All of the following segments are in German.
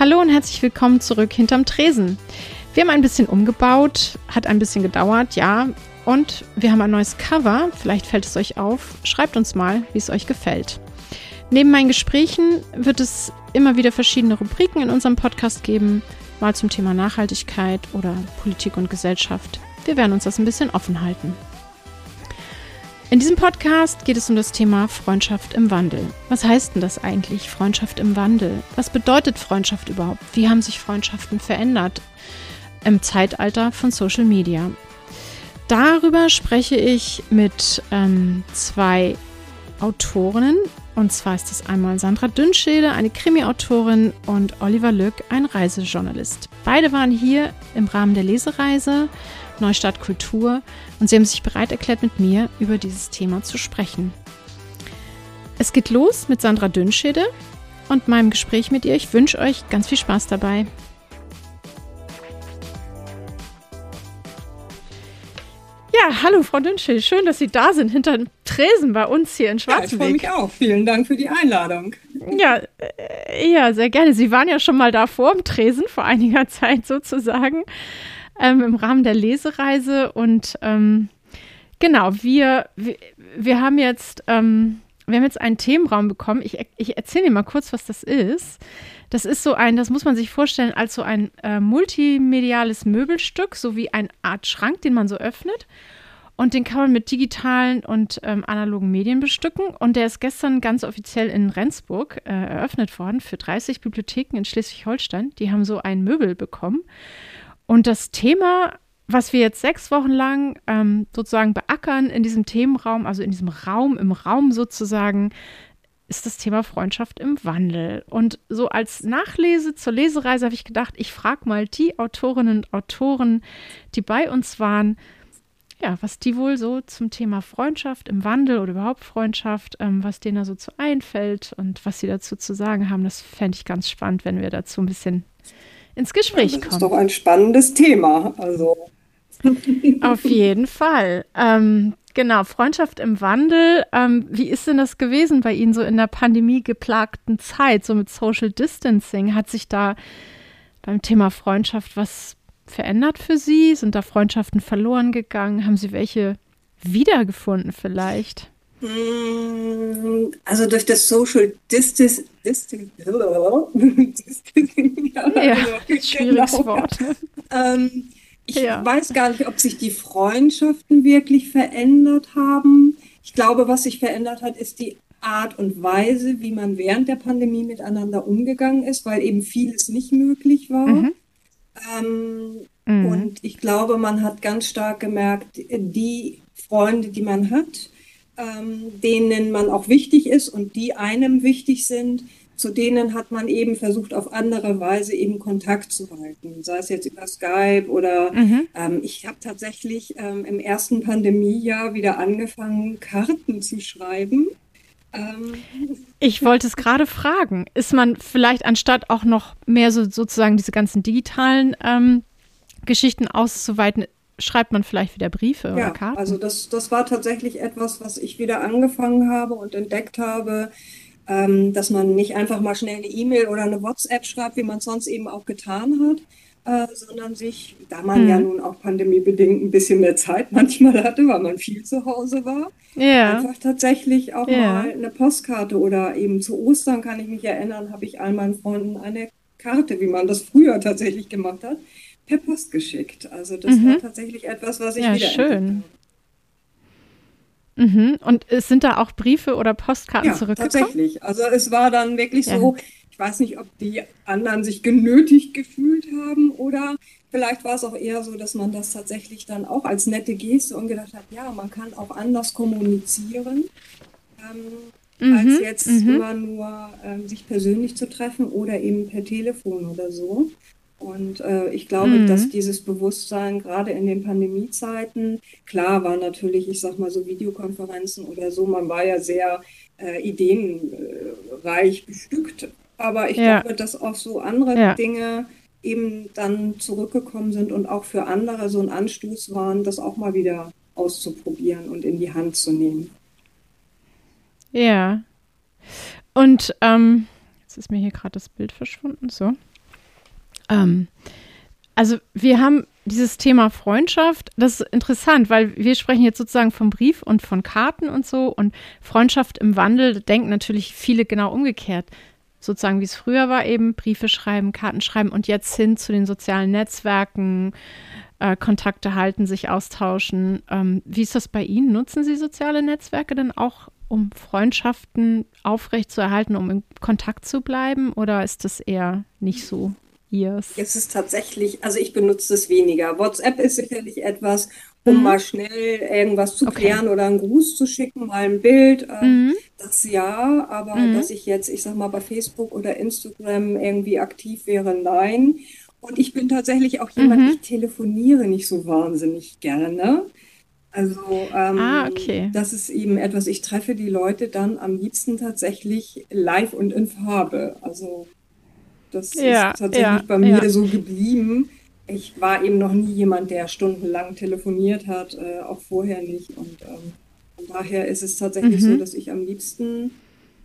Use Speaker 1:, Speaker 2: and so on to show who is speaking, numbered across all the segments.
Speaker 1: Hallo und herzlich willkommen zurück hinterm Tresen. Wir haben ein bisschen umgebaut, hat ein bisschen gedauert, ja. Und wir haben ein neues Cover. Vielleicht fällt es euch auf. Schreibt uns mal, wie es euch gefällt. Neben meinen Gesprächen wird es immer wieder verschiedene Rubriken in unserem Podcast geben, mal zum Thema Nachhaltigkeit oder Politik und Gesellschaft. Wir werden uns das ein bisschen offen halten. In diesem Podcast geht es um das Thema Freundschaft im Wandel. Was heißt denn das eigentlich, Freundschaft im Wandel? Was bedeutet Freundschaft überhaupt? Wie haben sich Freundschaften verändert im Zeitalter von Social Media? Darüber spreche ich mit ähm, zwei Autorinnen. Und zwar ist es einmal Sandra Dünnschede, eine Krimi-Autorin, und Oliver Lück, ein Reisejournalist. Beide waren hier im Rahmen der Lesereise Neustadt Kultur und sie haben sich bereit erklärt, mit mir über dieses Thema zu sprechen. Es geht los mit Sandra Dünnschede und meinem Gespräch mit ihr. Ich wünsche euch ganz viel Spaß dabei. Ja, hallo Frau Dünnschede, schön, dass Sie da sind hinter dem Tresen bei uns hier in Schwarzenberg. Ja, ich
Speaker 2: freue mich auch. Vielen Dank für die Einladung.
Speaker 1: Ja, äh, ja, sehr gerne. Sie waren ja schon mal da vor dem Tresen, vor einiger Zeit sozusagen ähm, im Rahmen der Lesereise. Und ähm, genau, wir, wir, wir, haben jetzt, ähm, wir haben jetzt einen Themenraum bekommen. Ich, ich erzähle dir mal kurz, was das ist. Das ist so ein, das muss man sich vorstellen, als so ein äh, multimediales Möbelstück, so wie eine Art Schrank, den man so öffnet. Und den kann man mit digitalen und ähm, analogen Medien bestücken. Und der ist gestern ganz offiziell in Rendsburg äh, eröffnet worden für 30 Bibliotheken in Schleswig-Holstein. Die haben so ein Möbel bekommen. Und das Thema, was wir jetzt sechs Wochen lang ähm, sozusagen beackern in diesem Themenraum, also in diesem Raum, im Raum sozusagen, ist das Thema Freundschaft im Wandel. Und so als Nachlese zur Lesereise habe ich gedacht, ich frage mal die Autorinnen und Autoren, die bei uns waren, ja, was die wohl so zum Thema Freundschaft im Wandel oder überhaupt Freundschaft, ähm, was denen da so zu einfällt und was sie dazu zu sagen haben. Das fände ich ganz spannend, wenn wir dazu ein bisschen ins Gespräch kommen. Das
Speaker 2: ist doch ein spannendes Thema. Also.
Speaker 1: Auf jeden Fall. Ähm, genau, Freundschaft im Wandel. Ähm, wie ist denn das gewesen bei Ihnen so in der Pandemie geplagten Zeit, so mit Social Distancing? Hat sich da beim Thema Freundschaft was verändert für Sie? Sind da Freundschaften verloren gegangen? Haben Sie welche wiedergefunden vielleicht?
Speaker 2: Mm, also durch das Social Distance, Distance,
Speaker 1: ja, schwieriges genau. Wort. Ne?
Speaker 2: Ähm, ich ja. weiß gar nicht, ob sich die Freundschaften wirklich verändert haben. Ich glaube, was sich verändert hat, ist die Art und Weise, wie man während der Pandemie miteinander umgegangen ist, weil eben vieles nicht möglich war. Mhm. Ähm, mhm. Und ich glaube, man hat ganz stark gemerkt, die Freunde, die man hat, ähm, denen man auch wichtig ist und die einem wichtig sind, zu denen hat man eben versucht, auf andere Weise eben Kontakt zu halten, sei es jetzt über Skype oder mhm. ähm, ich habe tatsächlich ähm, im ersten Pandemiejahr wieder angefangen, Karten zu schreiben.
Speaker 1: Ähm, ich wollte es gerade fragen, ist man vielleicht anstatt auch noch mehr so sozusagen diese ganzen digitalen ähm, Geschichten auszuweiten, schreibt man vielleicht wieder Briefe ja, oder Karten?
Speaker 2: Also das, das war tatsächlich etwas, was ich wieder angefangen habe und entdeckt habe, ähm, dass man nicht einfach mal schnell eine E-Mail oder eine WhatsApp schreibt, wie man es sonst eben auch getan hat, äh, sondern sich, da man hm. ja nun auch pandemiebedingt ein bisschen mehr Zeit manchmal hatte, weil man viel zu Hause war, ja. einfach tatsächlich auch ja. mal eine Postkarte oder eben zu Ostern kann ich mich erinnern, habe ich all meinen Freunden eine Karte, wie man das früher tatsächlich gemacht hat, per Post geschickt. Also das mhm. war tatsächlich etwas, was ich ja, wieder schön.
Speaker 1: Mhm. Und es sind da auch Briefe oder Postkarten ja, zurückgekommen?
Speaker 2: Tatsächlich. Also es war dann wirklich ja. so, ich weiß nicht, ob die anderen sich genötigt gefühlt haben oder vielleicht war es auch eher so, dass man das tatsächlich dann auch als nette Geste und gedacht hat, ja, man kann auch anders kommunizieren. Ähm, mhm. als jetzt mhm. immer nur ähm, sich persönlich zu treffen oder eben per Telefon oder so. Und äh, ich glaube, mhm. dass dieses Bewusstsein gerade in den Pandemiezeiten, klar war natürlich, ich sag mal so Videokonferenzen oder so, man war ja sehr äh, ideenreich bestückt. Aber ich ja. glaube, dass auch so andere ja. Dinge eben dann zurückgekommen sind und auch für andere so ein Anstoß waren, das auch mal wieder auszuprobieren und in die Hand zu nehmen.
Speaker 1: Ja. Und ähm, jetzt ist mir hier gerade das Bild verschwunden. So. Ähm, also wir haben dieses Thema Freundschaft, das ist interessant, weil wir sprechen jetzt sozusagen vom Brief und von Karten und so und Freundschaft im Wandel, denken natürlich viele genau umgekehrt. Sozusagen wie es früher war, eben Briefe schreiben, Karten schreiben und jetzt hin zu den sozialen Netzwerken, äh, Kontakte halten, sich austauschen. Ähm, wie ist das bei Ihnen? Nutzen Sie soziale Netzwerke denn auch, um Freundschaften aufrechtzuerhalten, um in Kontakt zu bleiben oder ist das eher nicht so?
Speaker 2: Yes. Es ist tatsächlich, also ich benutze es weniger. WhatsApp ist sicherlich etwas, um mhm. mal schnell irgendwas zu okay. klären oder einen Gruß zu schicken, mal ein Bild. Äh, mhm. Das ja, aber mhm. dass ich jetzt, ich sag mal, bei Facebook oder Instagram irgendwie aktiv wäre, nein. Und ich bin tatsächlich auch jemand, mhm. ich telefoniere nicht so wahnsinnig gerne. Also ähm, ah, okay. das ist eben etwas, ich treffe die Leute dann am liebsten tatsächlich live und in Farbe. Also das ja, ist tatsächlich ja, bei mir ja. so geblieben. Ich war eben noch nie jemand, der stundenlang telefoniert hat, äh, auch vorher nicht. Und ähm, von daher ist es tatsächlich mhm. so, dass ich am liebsten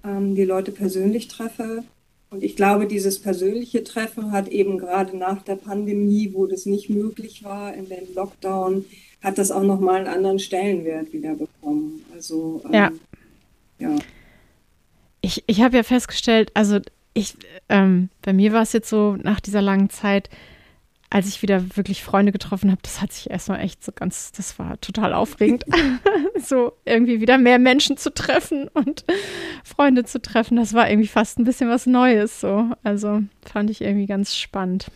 Speaker 2: ähm, die Leute persönlich treffe. Und ich glaube, dieses persönliche Treffen hat eben gerade nach der Pandemie, wo das nicht möglich war, in den Lockdown, hat das auch nochmal einen anderen Stellenwert wieder bekommen. Also ähm, ja. ja.
Speaker 1: Ich, ich habe ja festgestellt, also ich, ähm, bei mir war es jetzt so nach dieser langen Zeit, als ich wieder wirklich Freunde getroffen habe, das hat sich erstmal echt so ganz, das war total aufregend, so irgendwie wieder mehr Menschen zu treffen und Freunde zu treffen. Das war irgendwie fast ein bisschen was Neues, so. Also fand ich irgendwie ganz spannend.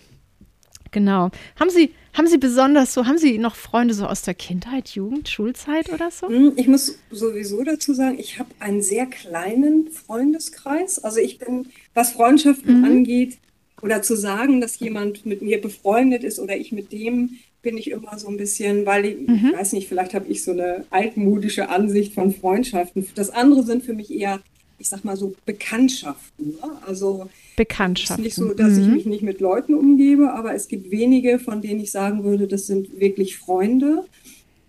Speaker 1: Genau. Haben Sie, haben Sie besonders so, haben Sie noch Freunde so aus der Kindheit, Jugend, Schulzeit oder so?
Speaker 2: Hm, ich muss sowieso dazu sagen, ich habe einen sehr kleinen Freundeskreis. Also ich bin, was Freundschaften mhm. angeht, oder zu sagen, dass jemand mit mir befreundet ist oder ich mit dem, bin ich immer so ein bisschen, weil ich, mhm. ich weiß nicht, vielleicht habe ich so eine altmodische Ansicht von Freundschaften. Das andere sind für mich eher ich sag mal so, Bekanntschaften. Ne? Also
Speaker 1: Bekanntschaften.
Speaker 2: Es ist nicht so, dass mhm. ich mich nicht mit Leuten umgebe, aber es gibt wenige, von denen ich sagen würde, das sind wirklich Freunde.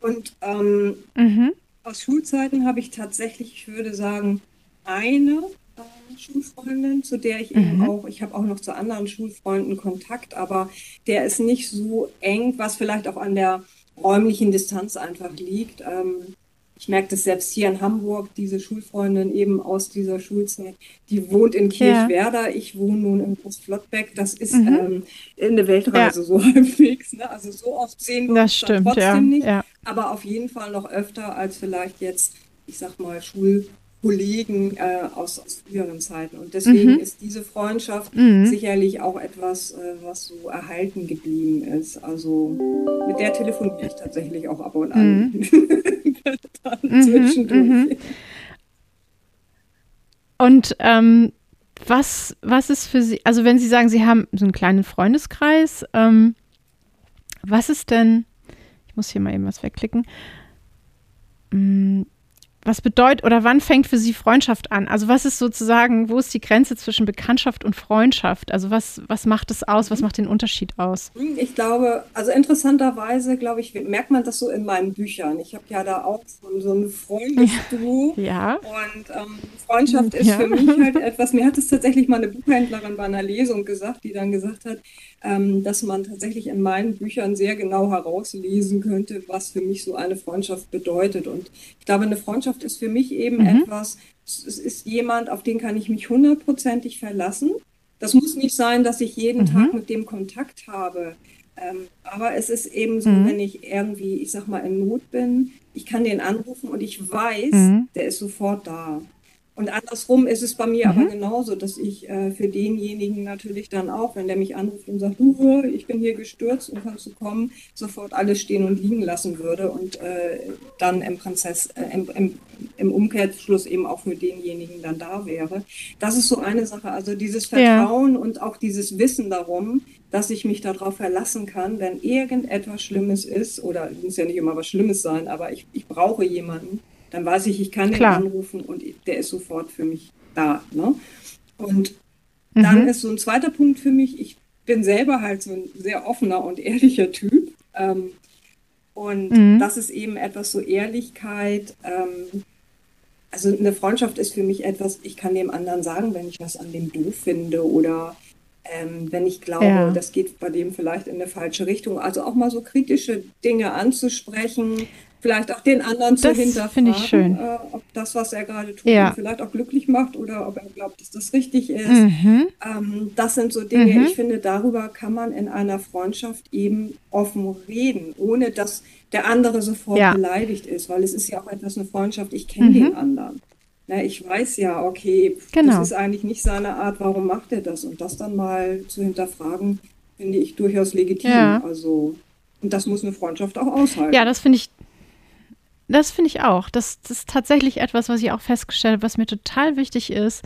Speaker 2: Und ähm, mhm. aus Schulzeiten habe ich tatsächlich, ich würde sagen, eine äh, Schulfreundin, zu der ich mhm. eben auch, ich habe auch noch zu anderen Schulfreunden Kontakt, aber der ist nicht so eng, was vielleicht auch an der räumlichen Distanz einfach liegt. Ähm, ich merke das selbst hier in Hamburg, diese Schulfreundin eben aus dieser Schulzeit, die wohnt in Kirchwerder, ja. ich wohne nun in Großflottbeck, das ist mhm. ähm, eine Weltreise ja. so halbwegs, ne? also so oft sehen wir
Speaker 1: das uns
Speaker 2: trotzdem
Speaker 1: ja.
Speaker 2: nicht, aber auf jeden Fall noch öfter als vielleicht jetzt, ich sag mal, Schul Kollegen äh, aus, aus früheren Zeiten. Und deswegen mhm. ist diese Freundschaft mhm. sicherlich auch etwas, äh, was so erhalten geblieben ist. Also mit der telefoniere ich tatsächlich auch ab und an. Mhm.
Speaker 1: Mhm, zwischendurch. Mhm. Und ähm, was, was ist für Sie, also wenn Sie sagen, Sie haben so einen kleinen Freundeskreis, ähm, was ist denn, ich muss hier mal eben was wegklicken, hm, was bedeutet oder wann fängt für Sie Freundschaft an? Also was ist sozusagen, wo ist die Grenze zwischen Bekanntschaft und Freundschaft? Also was, was macht es aus? Was macht den Unterschied aus?
Speaker 2: Ich glaube, also interessanterweise, glaube ich, merkt man das so in meinen Büchern. Ich habe ja da auch so, so ein Freundesbuch.
Speaker 1: Ja.
Speaker 2: Und ähm, Freundschaft ist ja. für mich halt etwas, mir hat es tatsächlich mal eine Buchhändlerin bei einer Lesung gesagt, die dann gesagt hat, ähm, dass man tatsächlich in meinen Büchern sehr genau herauslesen könnte, was für mich so eine Freundschaft bedeutet. Und ich glaube, eine Freundschaft ist für mich eben mhm. etwas, es ist jemand, auf den kann ich mich hundertprozentig verlassen. Das muss nicht sein, dass ich jeden mhm. Tag mit dem Kontakt habe. Ähm, aber es ist eben so, mhm. wenn ich irgendwie, ich sag mal, in Not bin, ich kann den anrufen und ich weiß, mhm. der ist sofort da. Und andersrum ist es bei mir mhm. aber genauso, dass ich äh, für denjenigen natürlich dann auch, wenn der mich anruft und sagt, du, ich bin hier gestürzt und kannst du kommen, sofort alles stehen und liegen lassen würde und äh, dann im, Prinzess, äh, im, im, im, Umkehrschluss eben auch für denjenigen dann da wäre. Das ist so eine Sache. Also dieses Vertrauen ja. und auch dieses Wissen darum, dass ich mich darauf verlassen kann, wenn irgendetwas Schlimmes ist, oder es muss ja nicht immer was Schlimmes sein, aber ich, ich brauche jemanden, dann weiß ich, ich kann Klar. den anrufen und der ist sofort für mich da. Ne? Und mhm. dann ist so ein zweiter Punkt für mich, ich bin selber halt so ein sehr offener und ehrlicher Typ. Ähm, und mhm. das ist eben etwas so Ehrlichkeit. Ähm, also eine Freundschaft ist für mich etwas, ich kann dem anderen sagen, wenn ich was an dem doof finde oder ähm, wenn ich glaube, ja. das geht bei dem vielleicht in eine falsche Richtung. Also auch mal so kritische Dinge anzusprechen, vielleicht auch den anderen das zu hinterfragen,
Speaker 1: ich schön.
Speaker 2: Äh, ob das, was er gerade tut, ja. vielleicht auch glücklich macht oder ob er glaubt, dass das richtig ist. Mhm. Ähm, das sind so Dinge, mhm. ich finde, darüber kann man in einer Freundschaft eben offen reden, ohne dass der andere sofort ja. beleidigt ist, weil es ist ja auch etwas eine Freundschaft, ich kenne mhm. den anderen. Na, ich weiß ja, okay, genau. das ist eigentlich nicht seine Art, warum macht er das? Und das dann mal zu hinterfragen, finde ich durchaus legitim. Ja. Also, und das muss eine Freundschaft auch aushalten.
Speaker 1: Ja, das finde ich, das finde ich auch. Das, das ist tatsächlich etwas, was ich auch festgestellt habe, was mir total wichtig ist.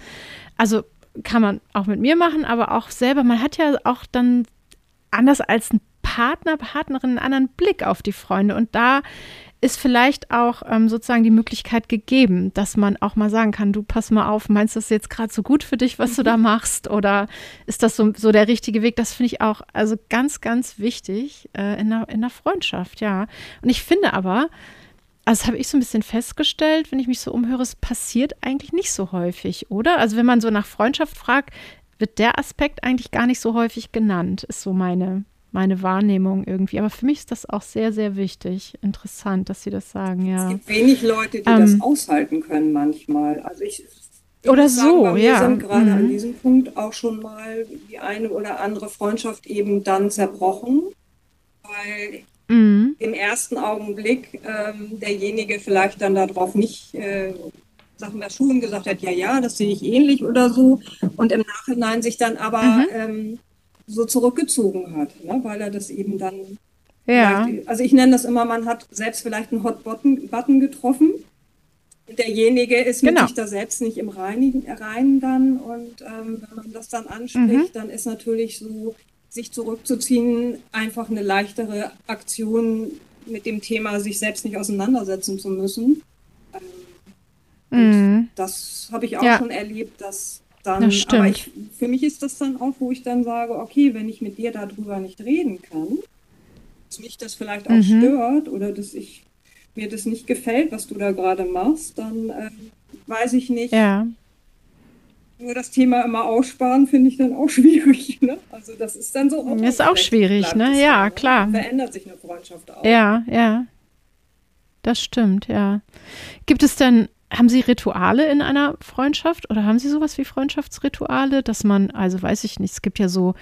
Speaker 1: Also kann man auch mit mir machen, aber auch selber. Man hat ja auch dann anders als ein Partner, Partnerin einen anderen Blick auf die Freunde. Und da ist vielleicht auch ähm, sozusagen die Möglichkeit gegeben, dass man auch mal sagen kann, du pass mal auf, meinst du das jetzt gerade so gut für dich, was du da mhm. machst? Oder ist das so, so der richtige Weg? Das finde ich auch also ganz, ganz wichtig äh, in, der, in der Freundschaft, ja. Und ich finde aber, also habe ich so ein bisschen festgestellt, wenn ich mich so umhöre, es passiert eigentlich nicht so häufig, oder? Also wenn man so nach Freundschaft fragt, wird der Aspekt eigentlich gar nicht so häufig genannt, ist so meine, meine Wahrnehmung irgendwie. Aber für mich ist das auch sehr, sehr wichtig. Interessant, dass Sie das sagen, ja.
Speaker 2: Es gibt wenig Leute, die ähm, das aushalten können manchmal. Also ich,
Speaker 1: oder so,
Speaker 2: sagen,
Speaker 1: ja.
Speaker 2: Wir sind gerade mhm. an diesem Punkt auch schon mal die eine oder andere Freundschaft eben dann zerbrochen, weil mhm. im ersten Augenblick ähm, derjenige vielleicht dann darauf nicht äh, Sachen der Schulen gesagt hat, ja, ja, das sehe ich ähnlich oder so. Und im Nachhinein sich dann aber mhm. ähm, so zurückgezogen hat, ne? weil er das eben dann. Ja. Also ich nenne das immer, man hat selbst vielleicht einen Hot-Button getroffen. Derjenige ist mit genau. sich da selbst nicht im Reinen, Reinen dann. Und ähm, wenn man das dann anspricht, mhm. dann ist natürlich so sich zurückzuziehen, einfach eine leichtere Aktion mit dem Thema, sich selbst nicht auseinandersetzen zu müssen. Ähm, mhm. Das habe ich auch ja. schon erlebt, dass dann,
Speaker 1: das aber
Speaker 2: ich, für mich ist das dann auch, wo ich dann sage, okay, wenn ich mit dir darüber nicht reden kann, dass mich das vielleicht auch mhm. stört oder dass ich mir das nicht gefällt, was du da gerade machst, dann äh, weiß ich nicht,
Speaker 1: ja
Speaker 2: nur das Thema immer aussparen, finde ich dann auch schwierig. Ne? Also das ist dann so.
Speaker 1: Das ist auch schwierig, ne? Ja, dann, klar.
Speaker 2: Verändert sich eine Freundschaft auch.
Speaker 1: Ja, ja. Das stimmt, ja. Gibt es denn, haben Sie Rituale in einer Freundschaft oder haben Sie sowas wie Freundschaftsrituale, dass man, also weiß ich nicht, es gibt ja so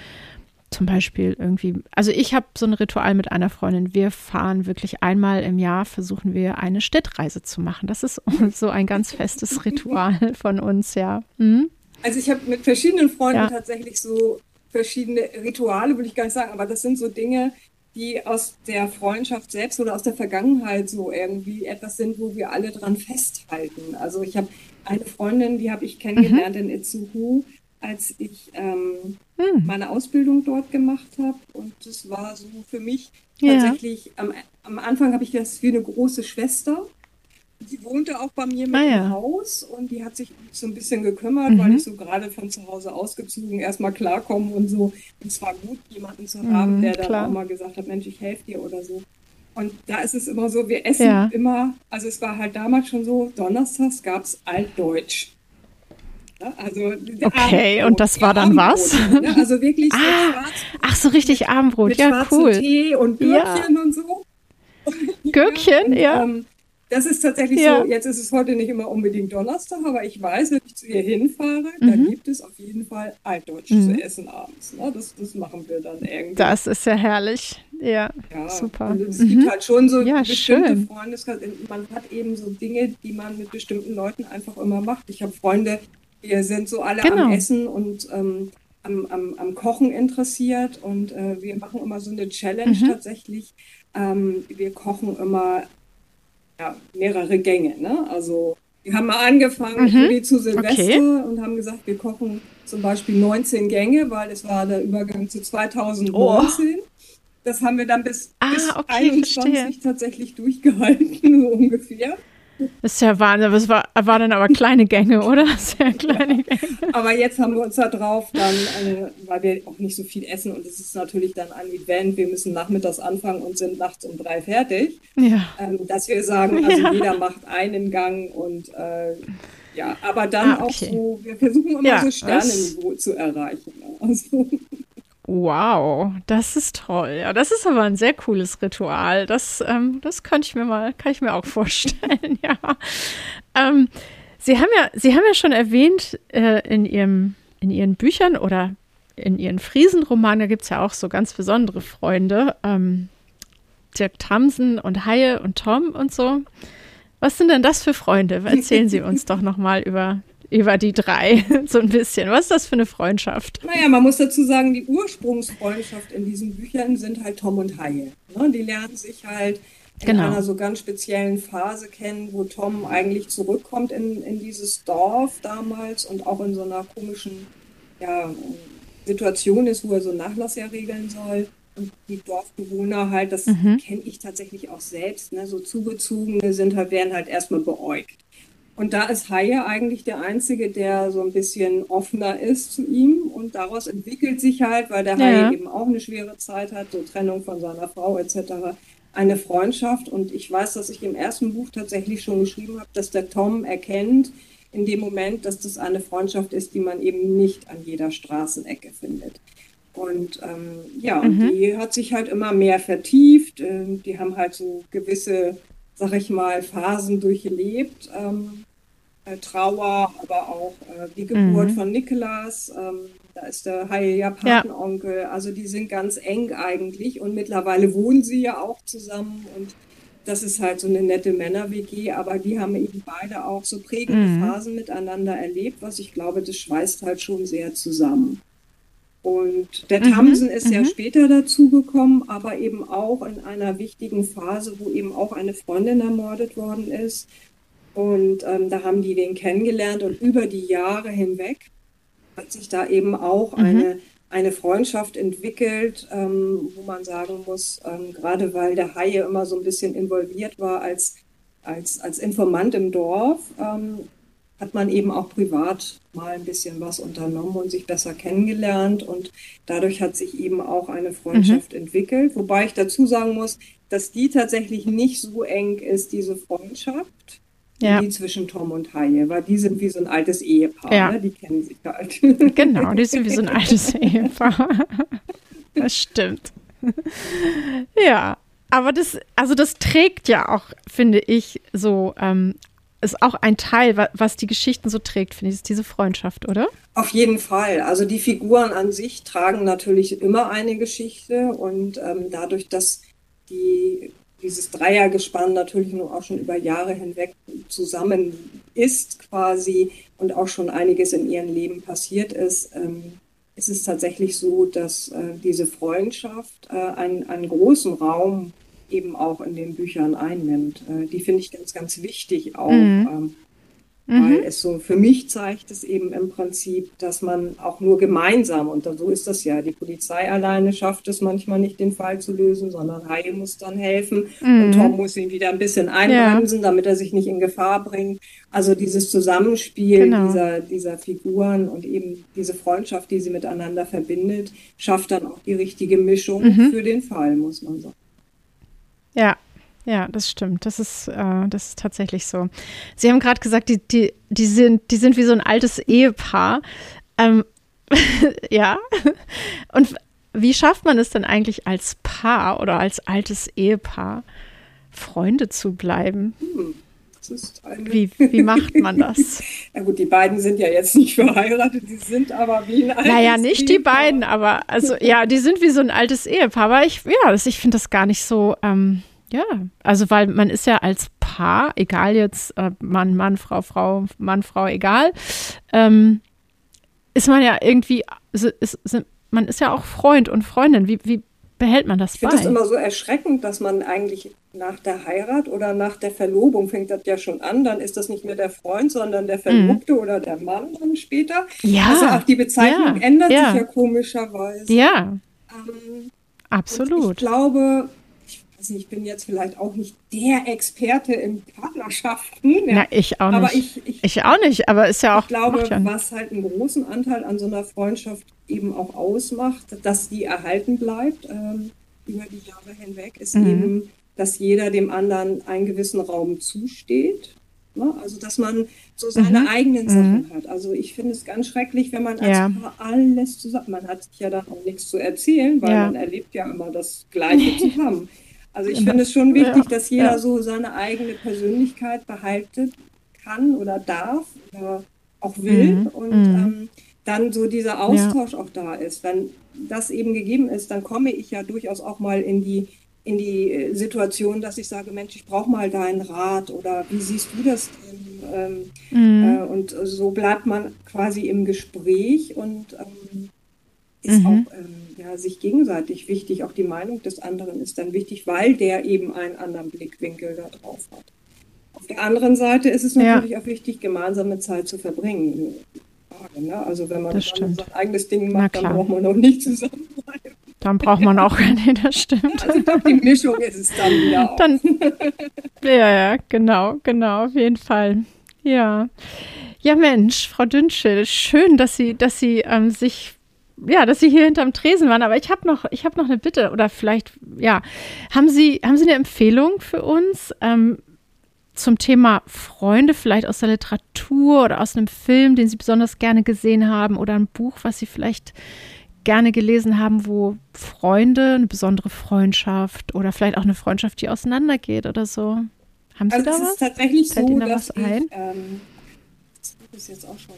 Speaker 1: zum Beispiel irgendwie, also ich habe so ein Ritual mit einer Freundin. Wir fahren wirklich einmal im Jahr, versuchen wir eine Städtreise zu machen. Das ist so ein ganz festes Ritual von uns, ja. Mhm.
Speaker 2: Also ich habe mit verschiedenen Freunden ja. tatsächlich so verschiedene Rituale, würde ich gar nicht sagen, aber das sind so Dinge, die aus der Freundschaft selbst oder aus der Vergangenheit so irgendwie etwas sind, wo wir alle dran festhalten. Also ich habe eine Freundin, die habe ich kennengelernt mhm. in Itzuhu, als ich ähm, hm. meine Ausbildung dort gemacht habe. Und das war so für mich tatsächlich, ja. am, am Anfang habe ich das wie eine große Schwester die wohnte auch bei mir mit ah, ja. im Haus und die hat sich so ein bisschen gekümmert, mhm. weil ich so gerade von zu Hause ausgezogen erstmal klarkommen und so. Und es war gut, jemanden zu haben, mhm, der dann klar. auch mal gesagt hat, Mensch, ich helfe dir oder so. Und da ist es immer so, wir essen ja. immer, also es war halt damals schon so, donnerstags gab es Altdeutsch. Ja, also
Speaker 1: okay, und das war dann was?
Speaker 2: Ne? Also wirklich
Speaker 1: so ah, schwarz, Ach, so richtig Abendbrot, ja, cool.
Speaker 2: Tee und Gürkchen und so.
Speaker 1: Gürkchen, und, ja. Ähm,
Speaker 2: Das ist tatsächlich ja. so, jetzt ist es heute nicht immer unbedingt Donnerstag, aber ich weiß, wenn ich zu ihr hinfahre, mhm. dann gibt es auf jeden Fall Altdeutsch mhm. zu essen abends. Ne? Das, das machen wir dann irgendwie.
Speaker 1: Das ist ja herrlich. Ja, ja super.
Speaker 2: Und es mhm. gibt halt schon so ja, bestimmte Freundeskreise. Man hat eben so Dinge, die man mit bestimmten Leuten einfach immer macht. Ich habe Freunde, wir sind so alle genau. am Essen und ähm, am, am, am, Kochen interessiert und äh, wir machen immer so eine Challenge mhm. tatsächlich. Ähm, wir kochen immer ja, mehrere Gänge. Ne? Also wir haben mal angefangen mhm. zu Silvester okay. und haben gesagt, wir kochen zum Beispiel 19 Gänge, weil es war der Übergang zu 2019. Oh. Das haben wir dann bis, ah, bis okay, 21 verstehe. tatsächlich durchgehalten, so ungefähr.
Speaker 1: Das ist ja Wahnsinn. Das war, war dann aber kleine Gänge, oder? Sehr kleine.
Speaker 2: Gänge. Aber jetzt haben wir uns da drauf, dann, äh, weil wir auch nicht so viel essen und es ist natürlich dann ein Event. Wir müssen nachmittags anfangen und sind nachts um drei fertig. Ja. Ähm, dass wir sagen, also ja. jeder macht einen Gang und äh, ja, aber dann ah, okay. auch so, wir versuchen immer ja, so Sternenniveau zu erreichen. Also.
Speaker 1: Wow, das ist toll. Ja, das ist aber ein sehr cooles Ritual. Das, ähm, das könnte ich mir mal, kann ich mir auch vorstellen, ja. Ähm, Sie haben ja, Sie haben ja schon erwähnt äh, in Ihrem, in Ihren Büchern oder in Ihren Friesenromanen, da gibt es ja auch so ganz besondere Freunde. Ähm, Dirk Tamsen und Haie und Tom und so. Was sind denn das für Freunde? Erzählen Sie uns doch nochmal über über die drei so ein bisschen. Was ist das für eine Freundschaft?
Speaker 2: Naja, man muss dazu sagen, die Ursprungsfreundschaft in diesen Büchern sind halt Tom und Haie. Ne? Die lernen sich halt in genau. einer so ganz speziellen Phase kennen, wo Tom eigentlich zurückkommt in, in dieses Dorf damals und auch in so einer komischen ja, Situation ist, wo er so Nachlass ja regeln soll. Und die Dorfbewohner halt, das mhm. kenne ich tatsächlich auch selbst, ne? so Zugezogene sind halt, werden halt erstmal beäugt. Und da ist Haie eigentlich der Einzige, der so ein bisschen offener ist zu ihm. Und daraus entwickelt sich halt, weil der Haie ja. eben auch eine schwere Zeit hat, so Trennung von seiner Frau etc., eine Freundschaft. Und ich weiß, dass ich im ersten Buch tatsächlich schon geschrieben habe, dass der Tom erkennt in dem Moment, dass das eine Freundschaft ist, die man eben nicht an jeder Straßenecke findet. Und ähm, ja, mhm. und die hat sich halt immer mehr vertieft. Ähm, die haben halt so gewisse, sag ich mal, Phasen durchlebt. Ähm, äh, Trauer, aber auch äh, die Geburt mhm. von Nikolas. Ähm, da ist der Heil ja Patenonkel. Ja. Also die sind ganz eng eigentlich und mittlerweile wohnen sie ja auch zusammen und das ist halt so eine nette Männer-WG, aber die haben eben beide auch so prägende mhm. Phasen miteinander erlebt, was ich glaube, das schweißt halt schon sehr zusammen. Und der mhm. Tamsen ist mhm. ja später dazugekommen, aber eben auch in einer wichtigen Phase, wo eben auch eine Freundin ermordet worden ist. Und ähm, da haben die den kennengelernt und über die Jahre hinweg hat sich da eben auch mhm. eine, eine Freundschaft entwickelt, ähm, wo man sagen muss, ähm, gerade weil der Haie immer so ein bisschen involviert war als, als, als Informant im Dorf, ähm, hat man eben auch privat mal ein bisschen was unternommen und sich besser kennengelernt. Und dadurch hat sich eben auch eine Freundschaft mhm. entwickelt. Wobei ich dazu sagen muss, dass die tatsächlich nicht so eng ist, diese Freundschaft ja. die zwischen Tom und Haie, weil die sind wie so ein altes Ehepaar, ja. ne? die kennen sich halt.
Speaker 1: Genau, die sind wie so ein altes Ehepaar. Das stimmt. Ja, aber das, also das trägt ja auch, finde ich, so, ähm, ist auch ein Teil, was die Geschichten so trägt, finde ich, ist diese Freundschaft, oder?
Speaker 2: Auf jeden Fall. Also die Figuren an sich tragen natürlich immer eine Geschichte und ähm, dadurch, dass die dieses Dreiergespann natürlich nun auch schon über Jahre hinweg zusammen ist quasi und auch schon einiges in ihrem Leben passiert ist, ähm, ist es tatsächlich so, dass äh, diese Freundschaft äh, einen, einen großen Raum eben auch in den Büchern einnimmt. Äh, die finde ich ganz, ganz wichtig auch. Mhm. Ähm, Mhm. Weil es so, für mich zeigt es eben im Prinzip, dass man auch nur gemeinsam, und so ist das ja, die Polizei alleine schafft es manchmal nicht, den Fall zu lösen, sondern Haie muss dann helfen mhm. und Tom muss ihn wieder ein bisschen einbremsen, ja. damit er sich nicht in Gefahr bringt. Also dieses Zusammenspiel genau. dieser, dieser Figuren und eben diese Freundschaft, die sie miteinander verbindet, schafft dann auch die richtige Mischung mhm. für den Fall, muss man sagen.
Speaker 1: Ja, ja, das stimmt. Das ist, äh, das ist tatsächlich so. Sie haben gerade gesagt, die, die, die, sind, die sind wie so ein altes Ehepaar. Ähm, ja. Und wie schafft man es denn eigentlich als Paar oder als altes Ehepaar, Freunde zu bleiben?
Speaker 2: Hm.
Speaker 1: wie, wie macht man das?
Speaker 2: Na gut, die beiden sind ja jetzt nicht verheiratet, die sind aber wie ein altes
Speaker 1: Naja, nicht Ehepaar. die beiden, aber also ja, die sind wie so ein altes Ehepaar. Aber ich, ja, ich finde das gar nicht so, ähm, ja, also weil man ist ja als Paar, egal jetzt äh, Mann, Mann, Frau, Frau, Mann, Frau, egal, ähm, ist man ja irgendwie, ist, ist, man ist ja auch Freund und Freundin. Wie, wie behält man das
Speaker 2: ich bei? Ich finde das immer so erschreckend, dass man eigentlich nach der Heirat oder nach der Verlobung fängt das ja schon an, dann ist das nicht mehr der Freund, sondern der Verlobte mhm. oder der Mann dann später. Ja. Also auch die Bezeichnung ja. ändert ja. sich ja komischerweise.
Speaker 1: Ja. Ähm, Absolut.
Speaker 2: ich glaube, also ich bin jetzt vielleicht auch nicht der Experte in Partnerschaften.
Speaker 1: Ja. Na, ich auch nicht. Aber ich, ich, ich, auch nicht, aber ist ja auch.
Speaker 2: Ich glaube, ja was halt einen großen Anteil an so einer Freundschaft eben auch ausmacht, dass die erhalten bleibt ähm, über die Jahre hinweg, ist mhm. eben, dass jeder dem anderen einen gewissen Raum zusteht. Ne? Also, dass man so seine mhm. eigenen Sachen mhm. hat. Also, ich finde es ganz schrecklich, wenn man als ja. Paar alles zusammen, man hat sich ja dann auch nichts zu erzählen, weil man erlebt ja immer das Gleiche zusammen. Also ich finde es schon wichtig, dass jeder so seine eigene Persönlichkeit behalten kann oder darf oder auch will mhm. und mhm. ähm, dann so dieser Austausch ja. auch da ist. Wenn das eben gegeben ist, dann komme ich ja durchaus auch mal in die in die äh, Situation, dass ich sage, Mensch, ich brauche mal deinen Rat oder wie siehst du das denn? Ähm, mhm. äh, und so bleibt man quasi im Gespräch und ähm, ist mhm. auch ähm, ja, sich gegenseitig wichtig. Auch die Meinung des anderen ist dann wichtig, weil der eben einen anderen Blickwinkel da drauf hat. Auf der anderen Seite ist es natürlich ja. auch wichtig, gemeinsame Zeit zu verbringen. Ne? Also wenn man sein eigenes Ding macht, dann braucht man auch nicht zusammenbleiben.
Speaker 1: Dann braucht man auch, nee, das stimmt.
Speaker 2: Also ich glaube, die Mischung ist es dann wieder auch. Dann,
Speaker 1: ja, ja, genau, genau, auf jeden Fall. Ja. Ja, Mensch, Frau Dünschel, schön, dass Sie, dass Sie ähm, sich ja, dass Sie hier hinterm Tresen waren. Aber ich habe noch, ich habe noch eine Bitte oder vielleicht, ja, haben Sie, haben Sie eine Empfehlung für uns ähm, zum Thema Freunde, vielleicht aus der Literatur oder aus einem Film, den Sie besonders gerne gesehen haben oder ein Buch, was Sie vielleicht gerne gelesen haben, wo Freunde, eine besondere Freundschaft oder vielleicht auch eine Freundschaft, die auseinandergeht oder so. Haben Sie also da was? Es
Speaker 2: ist tatsächlich Fällt so, Ihnen da dass was ein? Ich, ähm, das ist jetzt auch schon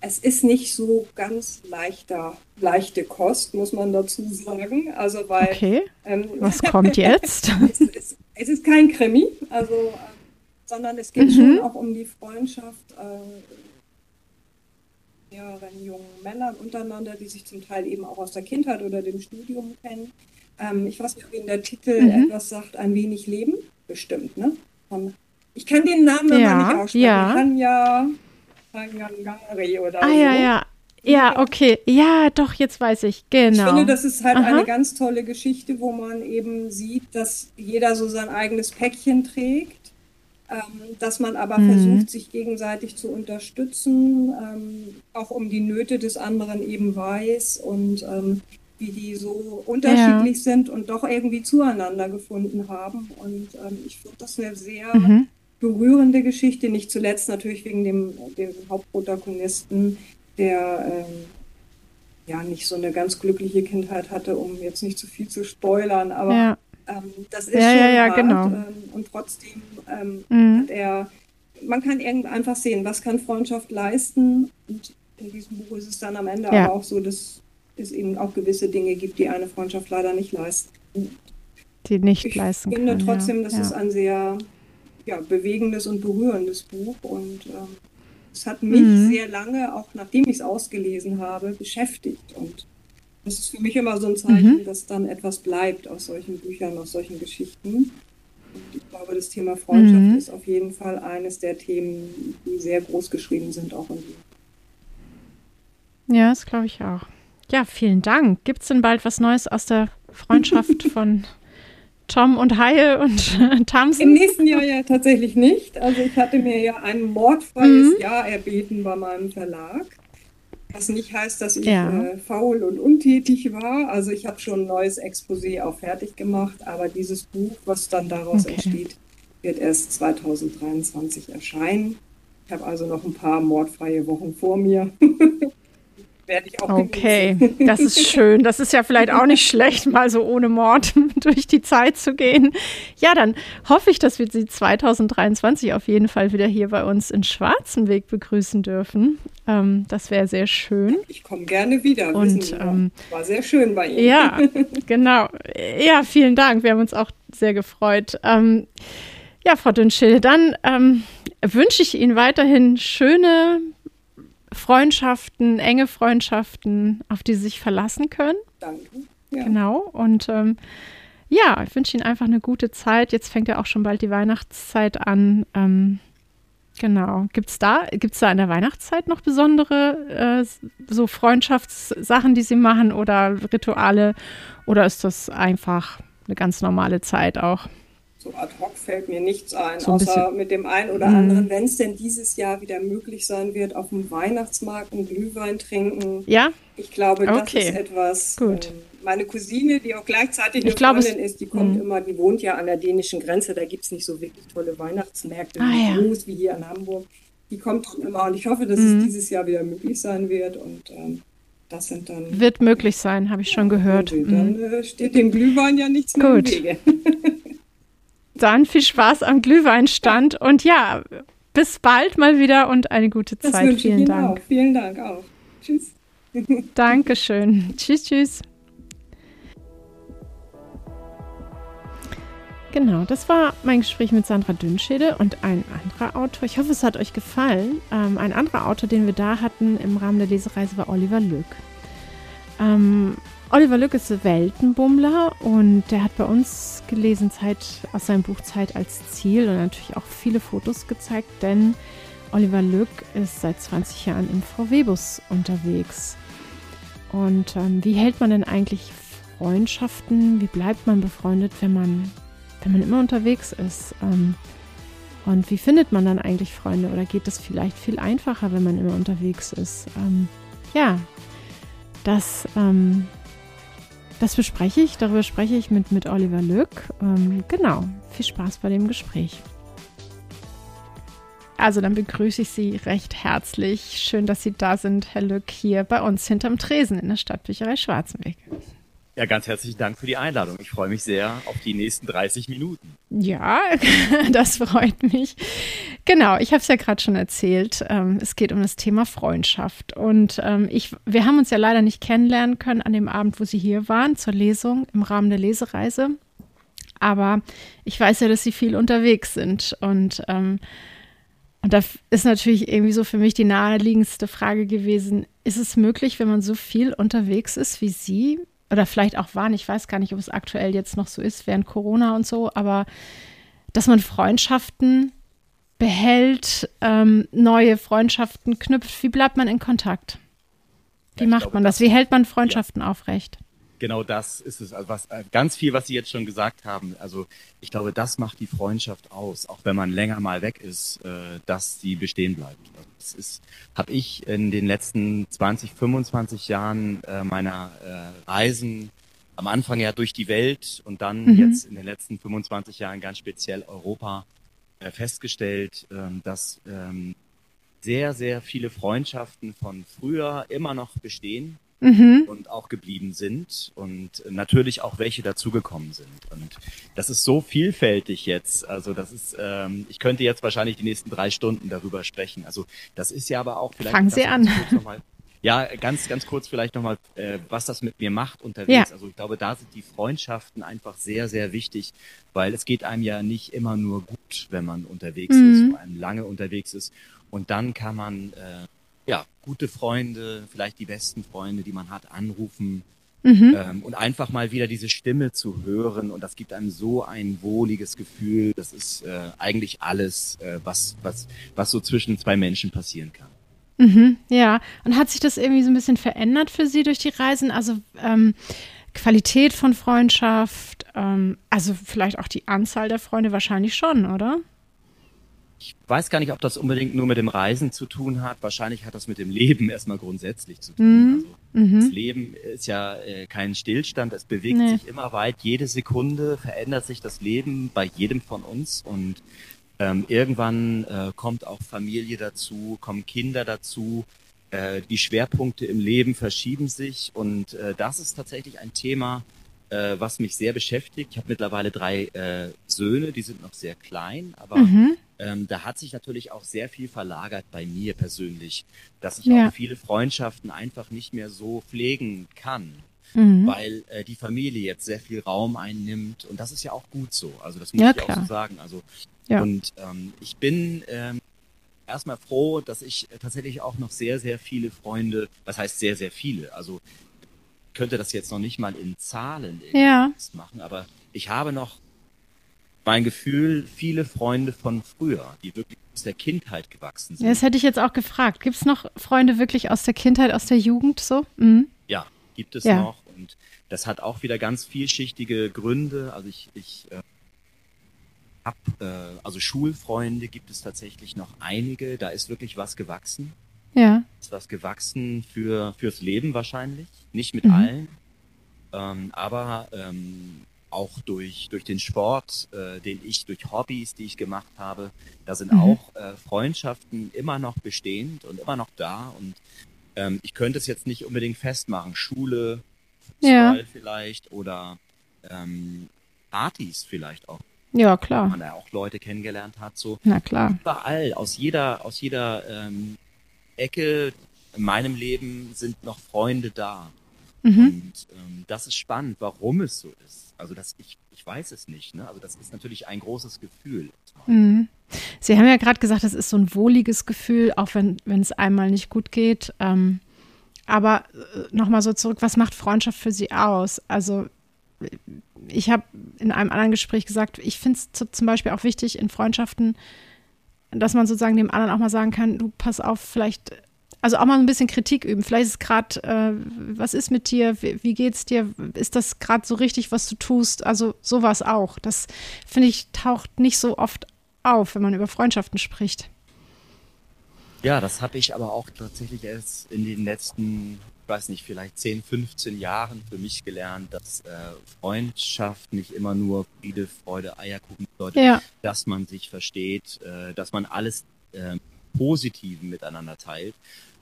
Speaker 2: es ist nicht so ganz leichter, leichte Kost, muss man dazu sagen. Also weil.
Speaker 1: Okay. Ähm, Was kommt jetzt?
Speaker 2: es, ist, es, ist, kein Krimi, also, äh, sondern es geht mhm. schon auch um die Freundschaft äh, mehreren jungen Männern untereinander, die sich zum Teil eben auch aus der Kindheit oder dem Studium kennen. Ähm, ich weiß nicht, ob Ihnen der Titel mhm. etwas sagt, ein wenig Leben, bestimmt, ne? Von, ich kann den Namen ja, aber nicht aussprechen. Ja. Ich kann ja Oder
Speaker 1: ah, so. ja, ja. Ja, okay. Ja, doch, jetzt weiß ich. Genau. Ich
Speaker 2: finde, das ist halt Aha. eine ganz tolle Geschichte, wo man eben sieht, dass jeder so sein eigenes Päckchen trägt, ähm, dass man aber mhm. versucht, sich gegenseitig zu unterstützen, ähm, auch um die Nöte des anderen eben weiß und ähm, wie die so unterschiedlich ja. sind und doch irgendwie zueinander gefunden haben. Und ähm, ich finde das eine sehr mhm berührende Geschichte, nicht zuletzt natürlich wegen dem, dem Hauptprotagonisten, der ähm, ja nicht so eine ganz glückliche Kindheit hatte, um jetzt nicht zu viel zu spoilern, aber ja. ähm, das ist ja, schon ja, ja, hart genau. ähm, und trotzdem ähm, mhm. hat er, man kann einfach sehen, was kann Freundschaft leisten und in diesem Buch ist es dann am Ende aber auch so, dass es eben auch gewisse Dinge gibt, die eine Freundschaft leider nicht leisten.
Speaker 1: Die nicht ich leisten kann.
Speaker 2: Ich finde trotzdem, dass es ein sehr ja, bewegendes und berührendes Buch und ähm, es hat mich mhm. sehr lange, auch nachdem ich es ausgelesen habe, beschäftigt und das ist für mich immer so ein Zeichen, mhm. dass dann etwas bleibt aus solchen Büchern, aus solchen Geschichten. Und ich glaube, das Thema Freundschaft mhm. ist auf jeden Fall eines der Themen, die sehr groß geschrieben sind, auch in Buch.
Speaker 1: Ja, das glaube ich auch. Ja, vielen Dank. Gibt es denn bald was Neues aus der Freundschaft von Tom und Haie und Tamsen?
Speaker 2: Im nächsten Jahr ja tatsächlich nicht. Also ich hatte mir ja ein mordfreies mhm. Jahr erbeten bei meinem Verlag. Was nicht heißt, dass ich ja. äh, faul und untätig war. Also ich habe schon ein neues Exposé auch fertig gemacht, aber dieses Buch, was dann daraus okay. entsteht, wird erst 2023 erscheinen. Ich habe also noch ein paar mordfreie Wochen vor mir. werde ich auch
Speaker 1: Okay, genießen. das ist schön. Das ist ja vielleicht auch nicht schlecht, mal so ohne Mord durch die Zeit zu gehen. Ja, dann hoffe ich, dass wir Sie 2023 auf jeden Fall wieder hier bei uns in Schwarzenweg begrüßen dürfen. Ähm, das wäre sehr schön.
Speaker 2: Ich komme gerne wieder.
Speaker 1: Und
Speaker 2: ähm, war sehr schön bei Ihnen.
Speaker 1: Ja, genau. Ja, vielen Dank. Wir haben uns auch sehr gefreut. Ähm, ja, Frau Dünnschill, dann ähm, wünsche ich Ihnen weiterhin schöne Freundschaften, enge Freundschaften, auf die Sie sich verlassen können.
Speaker 2: Danke.
Speaker 1: Ja. Genau. Und ähm, ja, ich wünsche Ihnen einfach eine gute Zeit. Jetzt fängt ja auch schon bald die Weihnachtszeit an. Ähm, genau. Gibt es da, gibt's da in der Weihnachtszeit noch besondere äh, so Freundschaftssachen, die Sie machen oder Rituale? Oder ist das einfach eine ganz normale Zeit auch?
Speaker 2: So ad hoc fällt mir nichts ein, so ein außer bisschen. mit dem einen oder anderen, mhm. wenn es denn dieses Jahr wieder möglich sein wird, auf dem Weihnachtsmarkt einen Glühwein trinken.
Speaker 1: Ja?
Speaker 2: Ich glaube, das okay. ist etwas.
Speaker 1: Gut.
Speaker 2: Ähm, meine Cousine, die auch gleichzeitig eine glaub, Freundin ist, die kommt mh. immer, die wohnt ja an der dänischen Grenze, da gibt es nicht so wirklich tolle Weihnachtsmärkte, ah, ja. groß wie hier in Hamburg. Die kommt dann immer und ich hoffe, dass mhm. es dieses Jahr wieder möglich sein wird und ähm, das sind dann.
Speaker 1: Wird möglich sein, habe ich schon gehört.
Speaker 2: Dann mhm. äh, steht dem Glühwein ja nichts mehr Gut. im Wege.
Speaker 1: Dann viel Spaß am Glühweinstand und ja, bis bald mal wieder und eine gute
Speaker 2: das
Speaker 1: Zeit. Vielen Dank.
Speaker 2: Auch. Vielen Dank auch. Tschüss.
Speaker 1: Dankeschön. Tschüss, tschüss. Genau, das war mein Gespräch mit Sandra Dünnschede und ein anderer Autor. Ich hoffe, es hat euch gefallen. Ähm, ein anderer Autor, den wir da hatten im Rahmen der Lesereise, war Oliver Lück. Ähm, Oliver Lück ist Weltenbummler und der hat bei uns gelesen Zeit aus seinem Buch Zeit als Ziel und natürlich auch viele Fotos gezeigt, denn Oliver Lück ist seit 20 Jahren im VW-Bus unterwegs. Und ähm, wie hält man denn eigentlich Freundschaften? Wie bleibt man befreundet, wenn man, wenn man immer unterwegs ist? Ähm, und wie findet man dann eigentlich Freunde? Oder geht das vielleicht viel einfacher, wenn man immer unterwegs ist? Ähm, ja, das ähm, das bespreche ich, darüber spreche ich mit, mit Oliver Lück. Ähm, genau, viel Spaß bei dem Gespräch. Also dann begrüße ich Sie recht herzlich. Schön, dass Sie da sind, Herr Lück, hier bei uns hinterm Tresen in der Stadtbücherei Schwarzenberg.
Speaker 3: Ja, ganz herzlichen Dank für die Einladung. Ich freue mich sehr auf die nächsten 30 Minuten.
Speaker 1: Ja, das freut mich. Genau, ich habe es ja gerade schon erzählt. Ähm, es geht um das Thema Freundschaft. Und ähm, ich, wir haben uns ja leider nicht kennenlernen können an dem Abend, wo Sie hier waren, zur Lesung im Rahmen der Lesereise. Aber ich weiß ja, dass Sie viel unterwegs sind. Und, ähm, und da ist natürlich irgendwie so für mich die naheliegendste Frage gewesen, ist es möglich, wenn man so viel unterwegs ist wie Sie, oder vielleicht auch waren, ich weiß gar nicht, ob es aktuell jetzt noch so ist, während Corona und so, aber dass man Freundschaften behält, ähm, neue Freundschaften knüpft. Wie bleibt man in Kontakt? Wie ja, macht glaube, man das? Wie hält man Freundschaften ja. aufrecht?
Speaker 3: Genau das ist es. Also was, äh, ganz viel, was Sie jetzt schon gesagt haben. Also ich glaube, das macht die Freundschaft aus, auch wenn man länger mal weg ist, äh, dass sie bestehen bleibt. Das ist, habe ich in den letzten 20, 25 Jahren äh, meiner Reisen am Anfang ja durch die Welt und dann mhm. jetzt in den letzten 25 Jahren ganz speziell Europa festgestellt, ähm, dass ähm, sehr, sehr viele Freundschaften von früher immer noch bestehen mhm. und auch geblieben sind und natürlich auch welche dazugekommen sind. Und das ist so vielfältig jetzt. Also das ist, ähm, ich könnte jetzt wahrscheinlich die nächsten drei Stunden darüber sprechen. Also das ist ja aber auch
Speaker 1: vielleicht. Fangen Sie an.
Speaker 3: Ja, ganz, ganz kurz vielleicht nochmal, äh, was das mit mir macht unterwegs. Ja. Also ich glaube, da sind die Freundschaften einfach sehr, sehr wichtig, weil es geht einem ja nicht immer nur gut, wenn man unterwegs mhm. ist, vor allem lange unterwegs ist. Und dann kann man äh, ja, gute Freunde, vielleicht die besten Freunde, die man hat, anrufen mhm. ähm, und einfach mal wieder diese Stimme zu hören und das gibt einem so ein wohliges Gefühl. Das ist äh, eigentlich alles, äh, was, was, was so zwischen zwei Menschen passieren kann.
Speaker 1: Mhm, ja, und hat sich das irgendwie so ein bisschen verändert für Sie durch die Reisen? Also ähm, Qualität von Freundschaft, ähm, also vielleicht auch die Anzahl der Freunde wahrscheinlich schon, oder?
Speaker 3: Ich weiß gar nicht, ob das unbedingt nur mit dem Reisen zu tun hat. Wahrscheinlich hat das mit dem Leben erstmal grundsätzlich zu tun. Mhm. Also, mhm. Das Leben ist ja äh, kein Stillstand, es bewegt nee. sich immer weit. Jede Sekunde verändert sich das Leben bei jedem von uns und ähm, irgendwann äh, kommt auch Familie dazu, kommen Kinder dazu. äh, die Schwerpunkte im Leben verschieben sich und äh, das ist tatsächlich ein Thema, äh, was mich sehr beschäftigt. Ich habe mittlerweile drei äh, Söhne, die sind noch sehr klein, aber mhm. Ähm, da hat sich natürlich auch sehr viel verlagert bei mir persönlich, dass ich ja. auch viele Freundschaften einfach nicht mehr so pflegen kann. Mhm. weil äh, die Familie jetzt sehr viel Raum einnimmt und das ist ja auch gut so. Also das muss ja, ich klar. auch so sagen. Also ja. und ähm, ich bin ähm, erstmal froh, dass ich tatsächlich auch noch sehr, sehr viele Freunde, was heißt sehr, sehr viele, also könnte das jetzt noch nicht mal in Zahlen
Speaker 1: ja.
Speaker 3: machen, aber ich habe noch mein Gefühl, viele Freunde von früher, die wirklich aus der Kindheit gewachsen sind.
Speaker 1: Ja, das hätte ich jetzt auch gefragt. Gibt es noch Freunde wirklich aus der Kindheit, aus der Jugend so? Mhm.
Speaker 3: Ja, gibt es ja. noch. Und das hat auch wieder ganz vielschichtige Gründe. Also ich, ich äh, habe, äh, also Schulfreunde gibt es tatsächlich noch einige. Da ist wirklich was gewachsen.
Speaker 1: Ja.
Speaker 3: Ist was gewachsen für fürs Leben wahrscheinlich, nicht mit mhm. allen, ähm, aber ähm, auch durch durch den Sport, äh, den ich durch Hobbys, die ich gemacht habe, da sind mhm. auch äh, Freundschaften immer noch bestehend und immer noch da und ähm, ich könnte es jetzt nicht unbedingt festmachen. Schule,
Speaker 1: ja.
Speaker 3: vielleicht oder ähm, Partys vielleicht auch.
Speaker 1: Ja, klar.
Speaker 3: Man da auch Leute kennengelernt hat, so.
Speaker 1: Na klar.
Speaker 3: Überall, aus jeder, aus jeder ähm, Ecke in meinem Leben sind noch Freunde da. Mhm. Und ähm, das ist spannend, warum es so ist. Also das, ich, ich weiß es nicht. Ne? Also das ist natürlich ein großes Gefühl.
Speaker 1: Mhm. Sie haben ja gerade gesagt, das ist so ein wohliges Gefühl, auch wenn es einmal nicht gut geht. Ähm, aber äh, nochmal so zurück, was macht Freundschaft für Sie aus? Also ich habe in einem anderen Gespräch gesagt, ich finde es zum Beispiel auch wichtig in Freundschaften, dass man sozusagen dem anderen auch mal sagen kann, du pass auf, vielleicht, also auch mal ein bisschen Kritik üben. Vielleicht ist es gerade, äh, was ist mit dir, wie, wie geht's dir, ist das gerade so richtig, was du tust? Also sowas auch. Das finde ich taucht nicht so oft auf, wenn man über Freundschaften spricht.
Speaker 3: Ja, das habe ich aber auch tatsächlich erst in den letzten, ich weiß nicht, vielleicht 10, 15 Jahren für mich gelernt, dass äh, Freundschaft nicht immer nur Friede, Freude, Eierkuchen bedeutet, ja. dass man sich versteht, äh, dass man alles äh, Positiven miteinander teilt,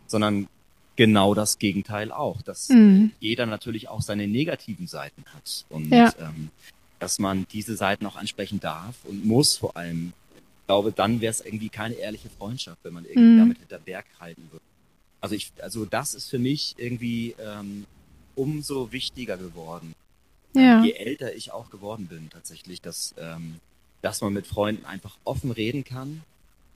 Speaker 3: sondern genau das Gegenteil auch, dass mhm. jeder natürlich auch seine negativen Seiten hat und ja. ähm, dass man diese Seiten auch ansprechen darf und muss vor allem glaube, dann wäre es irgendwie keine ehrliche Freundschaft, wenn man irgendwie mhm. damit hinter Berg halten würde. Also ich, also das ist für mich irgendwie ähm, umso wichtiger geworden.
Speaker 1: Ja.
Speaker 3: Je älter ich auch geworden bin, tatsächlich, dass, ähm, dass man mit Freunden einfach offen reden kann.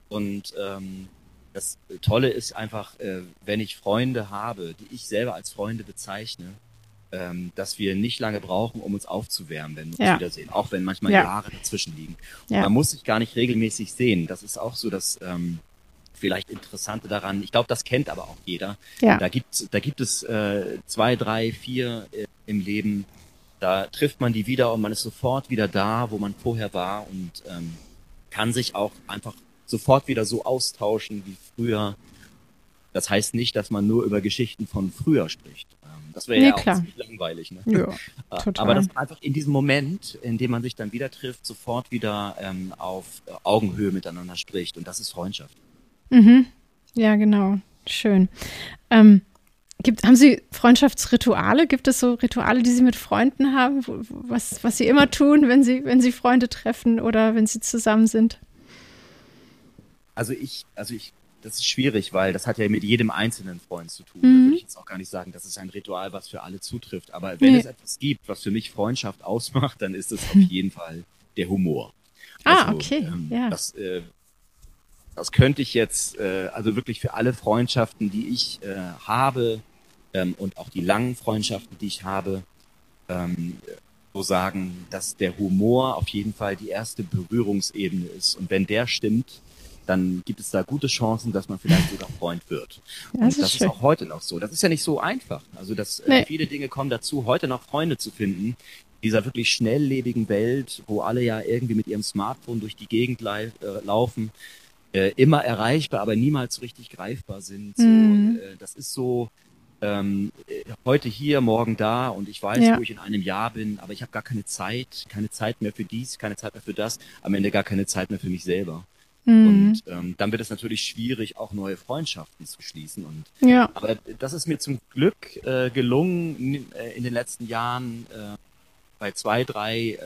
Speaker 3: Und ähm, das Tolle ist einfach, äh, wenn ich Freunde habe, die ich selber als Freunde bezeichne, ähm, dass wir nicht lange brauchen, um uns aufzuwärmen, wenn wir ja. uns wiedersehen, auch wenn manchmal ja. Jahre dazwischen liegen. Ja. Man muss sich gar nicht regelmäßig sehen. Das ist auch so das ähm, vielleicht Interessante daran. Ich glaube, das kennt aber auch jeder. Da gibt da gibt es äh, zwei, drei, vier äh, im Leben. Da trifft man die wieder und man ist sofort wieder da, wo man vorher war und ähm, kann sich auch einfach sofort wieder so austauschen wie früher. Das heißt nicht, dass man nur über Geschichten von früher spricht. Das wäre nee, ja auch klar. ziemlich langweilig. Ne?
Speaker 1: Ja, äh, total.
Speaker 3: Aber dass man einfach in diesem Moment, in dem man sich dann wieder trifft, sofort wieder ähm, auf äh, Augenhöhe miteinander spricht. Und das ist Freundschaft.
Speaker 1: Mhm. Ja, genau. Schön. Ähm, gibt, haben Sie Freundschaftsrituale? Gibt es so Rituale, die Sie mit Freunden haben, was, was Sie immer tun, wenn Sie, wenn Sie Freunde treffen oder wenn Sie zusammen sind?
Speaker 3: Also ich, also ich das ist schwierig, weil das hat ja mit jedem einzelnen Freund zu tun.
Speaker 1: Mhm. Da
Speaker 3: würde ich jetzt auch gar nicht sagen, das ist ein Ritual, was für alle zutrifft. Aber wenn nee. es etwas gibt, was für mich Freundschaft ausmacht, dann ist es auf jeden Fall der Humor.
Speaker 1: Ah, also, okay. Ähm, ja.
Speaker 3: Das, äh, das könnte ich jetzt, äh, also wirklich für alle Freundschaften, die ich äh, habe ähm, und auch die langen Freundschaften, die ich habe, ähm, so sagen, dass der Humor auf jeden Fall die erste Berührungsebene ist. Und wenn der stimmt, dann gibt es da gute Chancen, dass man vielleicht sogar Freund wird. Ja, das und das ist, ist, auch heute noch so. Das ist ja nicht so einfach. Also dass äh, nee. äh, viele Dinge kommen dazu, heute noch Freunde zu finden. Dieser wirklich schnelllebigen Welt, wo alle ja irgendwie mit ihrem Smartphone durch die Gegend äh, laufen, äh, immer erreichbar, aber niemals richtig greifbar sind. So,
Speaker 1: mhm.
Speaker 3: äh, das ist so, ähm, heute hier, morgen da und ich weiß, ja. wo ich in einem Jahr bin, aber ich habe gar keine Zeit, keine Zeit mehr für dies, keine Zeit mehr für das, am Ende gar keine Zeit mehr für mich selber. Mhm. Und ähm, dann wird es natürlich schwierig, auch neue Freundschaften zu schließen. Und,
Speaker 1: ja.
Speaker 3: Aber das ist mir zum Glück äh, gelungen in, äh, in, den letzten Jahren äh, bei zwei, drei äh,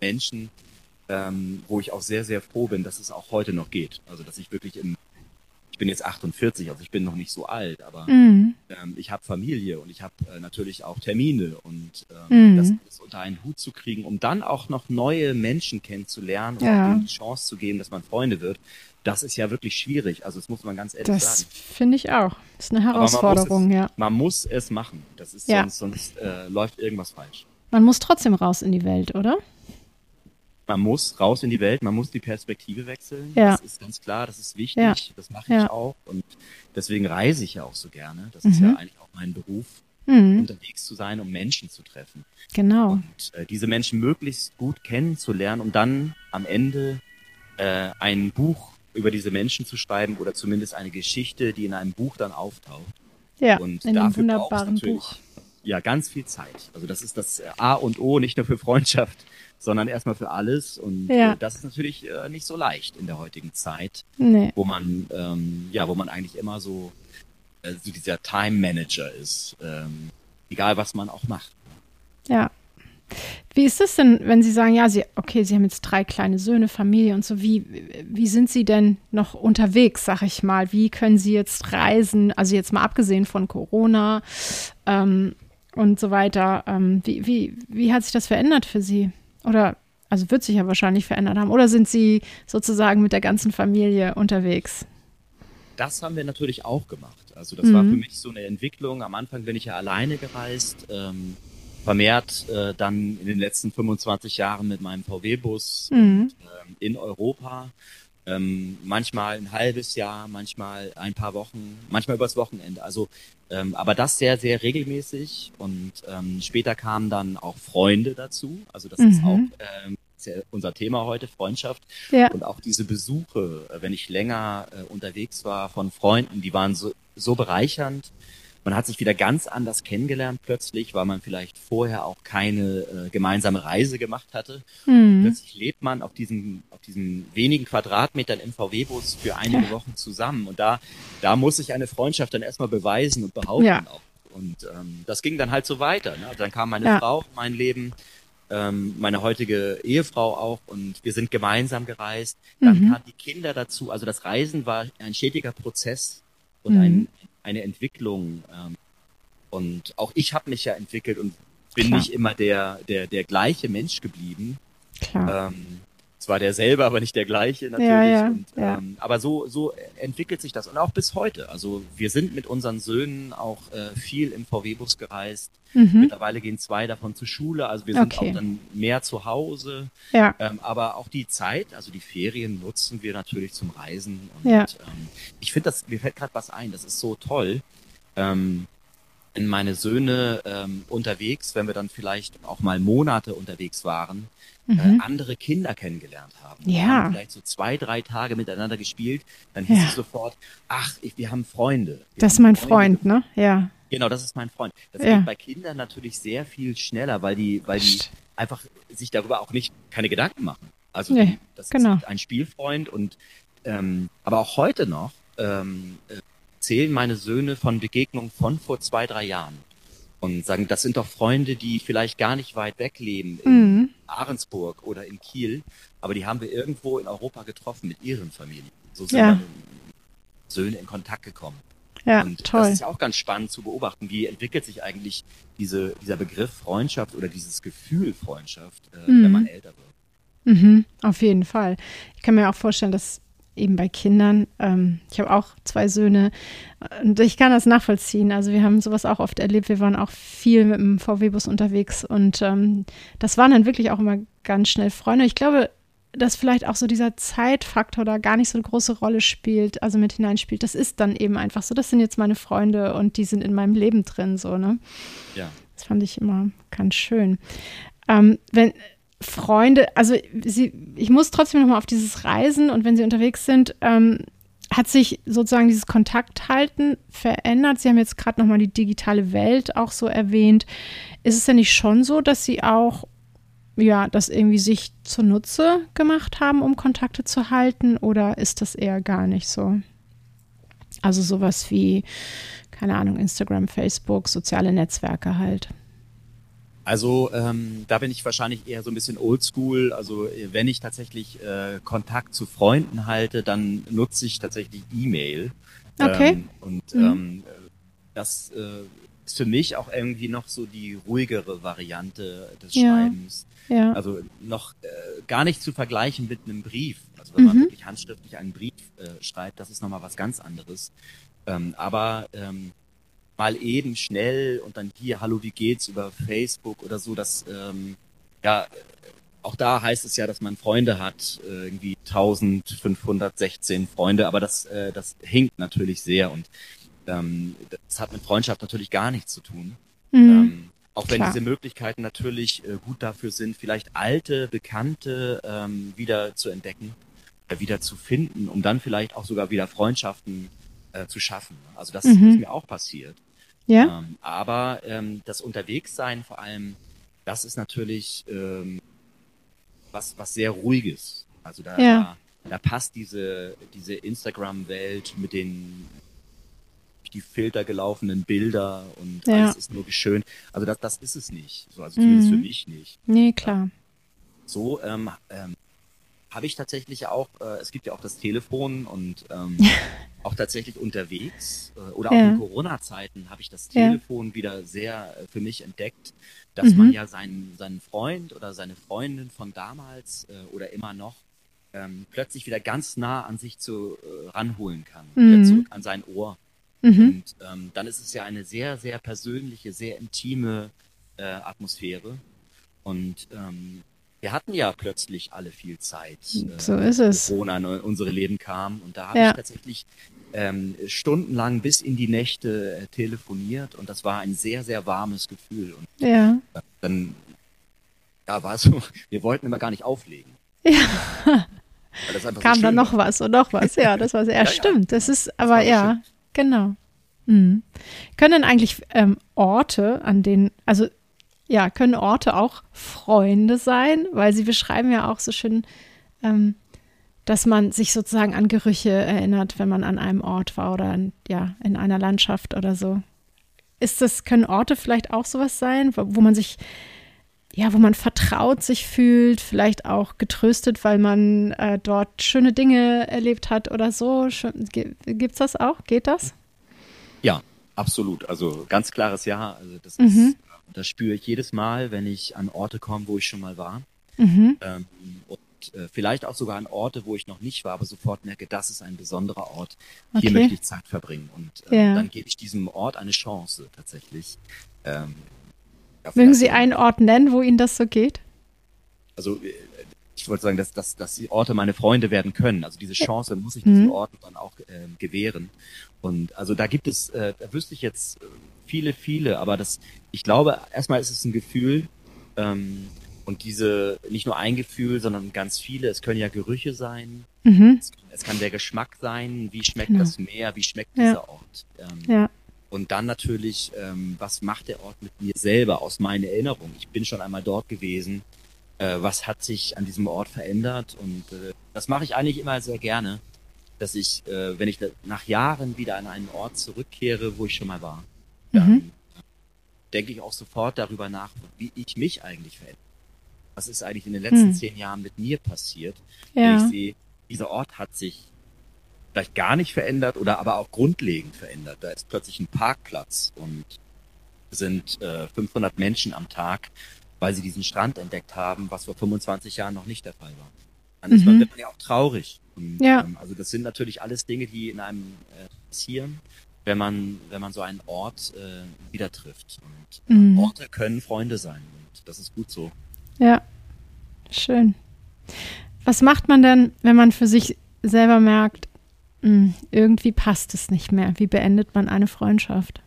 Speaker 3: Menschen, ähm, wo ich auch sehr, sehr froh bin, dass es auch heute noch geht. Also dass ich wirklich im bin jetzt 48, also ich bin noch nicht so alt, aber mhm. ähm, ich habe Familie und ich habe äh, natürlich auch Termine und ähm, mhm. das unter einen Hut zu kriegen, um dann auch noch neue Menschen kennenzulernen und ja. die Chance zu geben, dass man Freunde wird, das ist ja wirklich schwierig. Also das muss man ganz ehrlich
Speaker 1: das
Speaker 3: sagen.
Speaker 1: Das finde ich auch. Das ist eine Herausforderung,
Speaker 3: man
Speaker 1: ja.
Speaker 3: Es, man muss es machen. Das ist ja. sonst, sonst äh, läuft irgendwas falsch.
Speaker 1: Man muss trotzdem raus in die Welt, oder?
Speaker 3: man muss raus in die Welt, man muss die Perspektive wechseln.
Speaker 1: Ja.
Speaker 3: Das ist ganz klar, das ist wichtig,
Speaker 1: ja.
Speaker 3: das mache
Speaker 1: ich
Speaker 3: ja. auch und deswegen reise ich ja auch so gerne. Das mhm. ist ja eigentlich auch mein Beruf,
Speaker 1: mhm.
Speaker 3: unterwegs zu sein, um Menschen zu treffen.
Speaker 1: Genau.
Speaker 3: Und äh, diese Menschen möglichst gut kennenzulernen, um dann am Ende äh, ein Buch über diese Menschen zu schreiben oder zumindest eine Geschichte, die in einem Buch dann auftaucht.
Speaker 1: Ja,
Speaker 3: und
Speaker 1: in einem wunderbaren Buch.
Speaker 3: Ja, ganz viel Zeit. Also das ist das A und O, nicht nur für Freundschaft, sondern erstmal für alles. Und
Speaker 1: ja.
Speaker 3: äh, das ist natürlich äh, nicht so leicht in der heutigen Zeit,
Speaker 1: nee.
Speaker 3: wo man ähm, ja, wo man eigentlich immer so, äh, so dieser Time Manager ist, ähm, egal was man auch macht.
Speaker 1: Ja. Wie ist es denn, wenn Sie sagen, ja, Sie, okay, Sie haben jetzt drei kleine Söhne, Familie und so, wie, wie sind Sie denn noch unterwegs, sag ich mal? Wie können Sie jetzt reisen? Also jetzt mal abgesehen von Corona ähm, und so weiter. Ähm, wie, wie, wie hat sich das verändert für Sie? Oder, also wird sich ja wahrscheinlich verändert haben. Oder sind Sie sozusagen mit der ganzen Familie unterwegs?
Speaker 3: Das haben wir natürlich auch gemacht. Also das mhm. war für mich so eine Entwicklung. Am Anfang bin ich ja alleine gereist, ähm, vermehrt äh, dann in den letzten 25 Jahren mit meinem VW-Bus
Speaker 1: mhm.
Speaker 3: ähm, in Europa. Ähm, manchmal ein halbes Jahr, manchmal ein paar Wochen, manchmal übers Wochenende. Also, ähm, aber das sehr, sehr regelmäßig. Und ähm, später kamen dann auch Freunde dazu. Also das
Speaker 1: mhm.
Speaker 3: ist auch ähm, ist ja unser Thema heute, Freundschaft.
Speaker 1: Ja.
Speaker 3: Und auch diese Besuche, äh, wenn ich länger äh, unterwegs war von Freunden, die waren so, so bereichernd. Man hat sich wieder ganz anders kennengelernt plötzlich, weil man vielleicht vorher auch keine äh, gemeinsame Reise gemacht hatte.
Speaker 1: Mhm.
Speaker 3: Plötzlich lebt man auf diesen, auf diesen wenigen Quadratmetern im VW-Bus für einige ja. Wochen zusammen. Und da, da muss sich eine Freundschaft dann erstmal beweisen und behaupten
Speaker 1: ja.
Speaker 3: auch. Und ähm, das ging dann halt so weiter. Ne? Dann kam meine
Speaker 1: Ja.
Speaker 3: Frau in mein Leben, ähm, meine heutige Ehefrau auch und wir sind gemeinsam gereist. Dann
Speaker 1: Mhm.
Speaker 3: kamen die Kinder dazu. Also das Reisen war ein stetiger Prozess und
Speaker 1: Mhm.
Speaker 3: ein, eine Entwicklung. Ähm, und auch ich habe mich ja entwickelt und bin
Speaker 1: Klar.
Speaker 3: nicht immer der, der, der gleiche Mensch geblieben.
Speaker 1: Klar.
Speaker 3: Ähm, zwar derselbe, aber nicht der gleiche natürlich.
Speaker 1: Ja, ja,
Speaker 3: und,
Speaker 1: ja.
Speaker 3: Ähm, aber so, so entwickelt sich das. Und auch bis heute. Also wir sind mit unseren Söhnen auch äh, viel im VW-Bus gereist.
Speaker 1: Mhm.
Speaker 3: Mittlerweile gehen zwei davon zur Schule. Also wir sind
Speaker 1: Okay.
Speaker 3: auch dann mehr zu Hause.
Speaker 1: Ja.
Speaker 3: Ähm, aber auch die Zeit, also die Ferien nutzen wir natürlich zum Reisen. Und
Speaker 1: Ja.
Speaker 3: ähm, ich finde das, mir fällt gerade was ein, das ist so toll. Ähm, wenn meine Söhne ähm, unterwegs, wenn wir dann vielleicht auch mal Monate unterwegs waren, äh,
Speaker 1: Mhm.
Speaker 3: andere Kinder kennengelernt haben.
Speaker 1: Ja.
Speaker 3: Wir haben vielleicht so zwei, drei Tage miteinander gespielt, dann hieß
Speaker 1: Ja.
Speaker 3: es sofort, ach, ich, wir haben Freunde. Wir
Speaker 1: Das ist
Speaker 3: haben
Speaker 1: mein
Speaker 3: Freunde
Speaker 1: Freund, ne? Ja.
Speaker 3: Genau, das ist mein Freund. Das
Speaker 1: Ja.
Speaker 3: geht bei Kindern natürlich sehr viel schneller, weil die, weil die einfach sich darüber auch nicht keine Gedanken machen. Also
Speaker 1: Nee,
Speaker 3: die, das
Speaker 1: genau.
Speaker 3: ist ein Spielfreund und ähm, aber auch heute noch ähm, äh, zählen meine Söhne von Begegnungen von vor zwei, drei Jahren und sagen, das sind doch Freunde, die vielleicht gar nicht weit weg leben in
Speaker 1: Mhm.
Speaker 3: Ahrensburg oder in Kiel, aber die haben wir irgendwo in Europa getroffen mit ihren Familien. So sind
Speaker 1: Ja.
Speaker 3: Söhne in Kontakt gekommen.
Speaker 1: Ja,
Speaker 3: Und
Speaker 1: toll.
Speaker 3: das ist ja auch ganz spannend zu beobachten, wie entwickelt sich eigentlich diese, dieser Begriff Freundschaft oder dieses Gefühl Freundschaft, äh,
Speaker 1: Mhm.
Speaker 3: wenn man älter wird.
Speaker 1: Mhm, auf jeden Fall. Ich kann mir auch vorstellen, dass eben bei Kindern, ähm, ich habe auch zwei Söhne und ich kann das nachvollziehen. Also wir haben sowas auch oft erlebt. Wir waren auch viel mit dem VW-Bus unterwegs und ähm, das waren dann wirklich auch immer ganz schnell Freunde. Ich glaube, dass vielleicht auch so dieser Zeitfaktor da gar nicht so eine große Rolle spielt, also mit hineinspielt. Das ist dann eben einfach so. Das sind jetzt meine Freunde und die sind in meinem Leben drin, so, ne?
Speaker 3: Ja.
Speaker 1: Das fand ich immer ganz schön. Ähm, wenn Freunde, also sie, ich muss trotzdem nochmal auf dieses Reisen und wenn sie unterwegs sind, ähm, hat sich sozusagen dieses Kontakthalten verändert? Sie haben jetzt gerade nochmal die digitale Welt auch so erwähnt. Ist es denn nicht schon so, dass Sie auch ja, das irgendwie sich zunutze gemacht haben, um Kontakte zu halten, oder ist das eher gar nicht so? Also sowas wie, keine Ahnung, Instagram, Facebook, soziale Netzwerke halt.
Speaker 3: Also ähm, da bin ich wahrscheinlich eher so ein bisschen oldschool. Also wenn ich tatsächlich äh, Kontakt zu Freunden halte, dann nutze ich tatsächlich E-Mail.
Speaker 1: Okay.
Speaker 3: Ähm, und mhm. ähm, das äh, ist für mich auch irgendwie noch so die ruhigere Variante des ja. Schreibens. Ja. Also noch äh, gar nicht zu vergleichen mit einem Brief. Also wenn mhm. man wirklich handschriftlich einen Brief äh, schreibt, das ist nochmal was ganz anderes. Ähm, aber ähm, mal eben schnell und dann hier, hallo, wie geht's über Facebook oder so, das, ähm, ja, auch da heißt es ja, dass man Freunde hat, äh, irgendwie 1516 Freunde, aber das, äh, das hinkt natürlich sehr und ähm, das hat mit Freundschaft natürlich gar nichts zu tun. Mhm. Ähm, auch wenn Klar. diese Möglichkeiten natürlich äh, gut dafür sind, vielleicht alte, bekannte ähm, wieder zu entdecken, äh, wieder zu finden, um dann vielleicht auch sogar wieder Freundschaften äh, zu schaffen. Also das mhm. ist mir auch passiert.
Speaker 1: Ja.
Speaker 3: Ähm, aber ähm, das Unterwegssein vor allem, das ist natürlich ähm, was, was sehr ruhiges. Also da, ja. da, da passt diese, diese Instagram-Welt mit den die Filter gelaufenen Bilder und ja. alles ist nur schön. Also das, das ist es nicht. So, also zumindest mhm. für mich nicht.
Speaker 1: Nee, klar.
Speaker 3: So ähm, ähm, habe ich tatsächlich auch, äh, es gibt ja auch das Telefon und ähm, auch tatsächlich unterwegs äh, oder auch ja. in Corona-Zeiten habe ich das Telefon ja. wieder sehr äh, für mich entdeckt, dass mhm. man ja seinen, seinen Freund oder seine Freundin von damals äh, oder immer noch ähm, plötzlich wieder ganz nah an sich zu äh, ranholen kann, mhm. wieder zurück an sein Ohr. Mhm. Und ähm, dann ist es ja eine sehr, sehr persönliche, sehr intime äh, Atmosphäre. Und ähm, wir hatten ja plötzlich alle viel Zeit.
Speaker 1: Äh, so ist es.
Speaker 3: Corona in unsere Leben kam. Und da habe ja. ich tatsächlich ähm, stundenlang bis in die Nächte äh, telefoniert und das war ein sehr, sehr warmes Gefühl. Und
Speaker 1: ja.
Speaker 3: dann ja, war es so, wir wollten immer gar nicht auflegen.
Speaker 1: Ja. Kam so dann noch war. was und noch was. Ja, das war sehr, ja, stimmt. Das ist, aber das ja, schön. genau. Mhm. Können eigentlich ähm, Orte, an denen, also ja, können Orte auch Freunde sein, weil sie beschreiben ja auch so schön, ähm, dass man sich sozusagen an Gerüche erinnert, wenn man an einem Ort war oder in, ja, in einer Landschaft oder so. Ist das, können Orte vielleicht auch sowas sein, wo, wo man sich, ja, wo man vertraut sich fühlt, vielleicht auch getröstet, weil man äh, dort schöne Dinge erlebt hat oder so? Gibt es das auch? Geht das?
Speaker 3: Ja, absolut. Also ganz klares Ja. Also das mhm. ist das spüre ich jedes Mal, wenn ich an Orte komme, wo ich schon mal war. Mhm. Ähm, und äh, vielleicht auch sogar an Orte, wo ich noch nicht war, aber sofort merke, das ist ein besonderer Ort. Hier okay. möchte ich Zeit verbringen. Und äh, ja. dann gebe ich diesem Ort eine Chance tatsächlich. Ähm,
Speaker 1: Mögen Sie einen Ort nennen, wo Ihnen das so geht?
Speaker 3: Also äh, ich wollte sagen, dass, dass, dass die Orte meine Freunde werden können. Also diese Chance muss ich diesen mhm. Orten dann auch äh, gewähren. Und also da gibt es, äh, da wüsste ich jetzt äh, viele, viele, aber das, ich glaube, erstmal ist es ein Gefühl, ähm, und diese, nicht nur ein Gefühl, sondern ganz viele, es können ja Gerüche sein, mhm. es, es, kann der Geschmack sein, wie schmeckt genau. das Meer, wie schmeckt ja. dieser Ort. Ähm, ja. Und dann natürlich, ähm, was macht der Ort mit mir selber aus meinen Erinnerungen? Ich bin schon einmal dort gewesen. Äh, was hat sich an diesem Ort verändert? Und äh, das mache ich eigentlich immer sehr gerne, dass ich, äh, wenn ich nach Jahren wieder an einen Ort zurückkehre, wo ich schon mal war, dann mhm. denke ich auch sofort darüber nach, wie ich mich eigentlich verändere. Was ist eigentlich in den letzten mhm. zehn Jahren mit mir passiert? Ja. Wenn ich sehe, dieser Ort hat sich vielleicht gar nicht verändert oder aber auch grundlegend verändert. Da ist plötzlich ein Parkplatz und sind äh, 500 Menschen am Tag, weil sie diesen Strand entdeckt haben, was vor 25 Jahren noch nicht der Fall war. Dann mhm. man, wird man ja auch traurig. Und, ja. Ähm, also das sind natürlich alles Dinge, die in einem äh, passieren wenn man, wenn man so einen Ort äh, wieder trifft. Und äh, mhm. Orte können Freunde sein und das ist gut so.
Speaker 1: Ja, schön. Was macht man denn, wenn man für sich selber merkt, mh, hm, irgendwie passt es nicht mehr? Wie beendet man eine Freundschaft?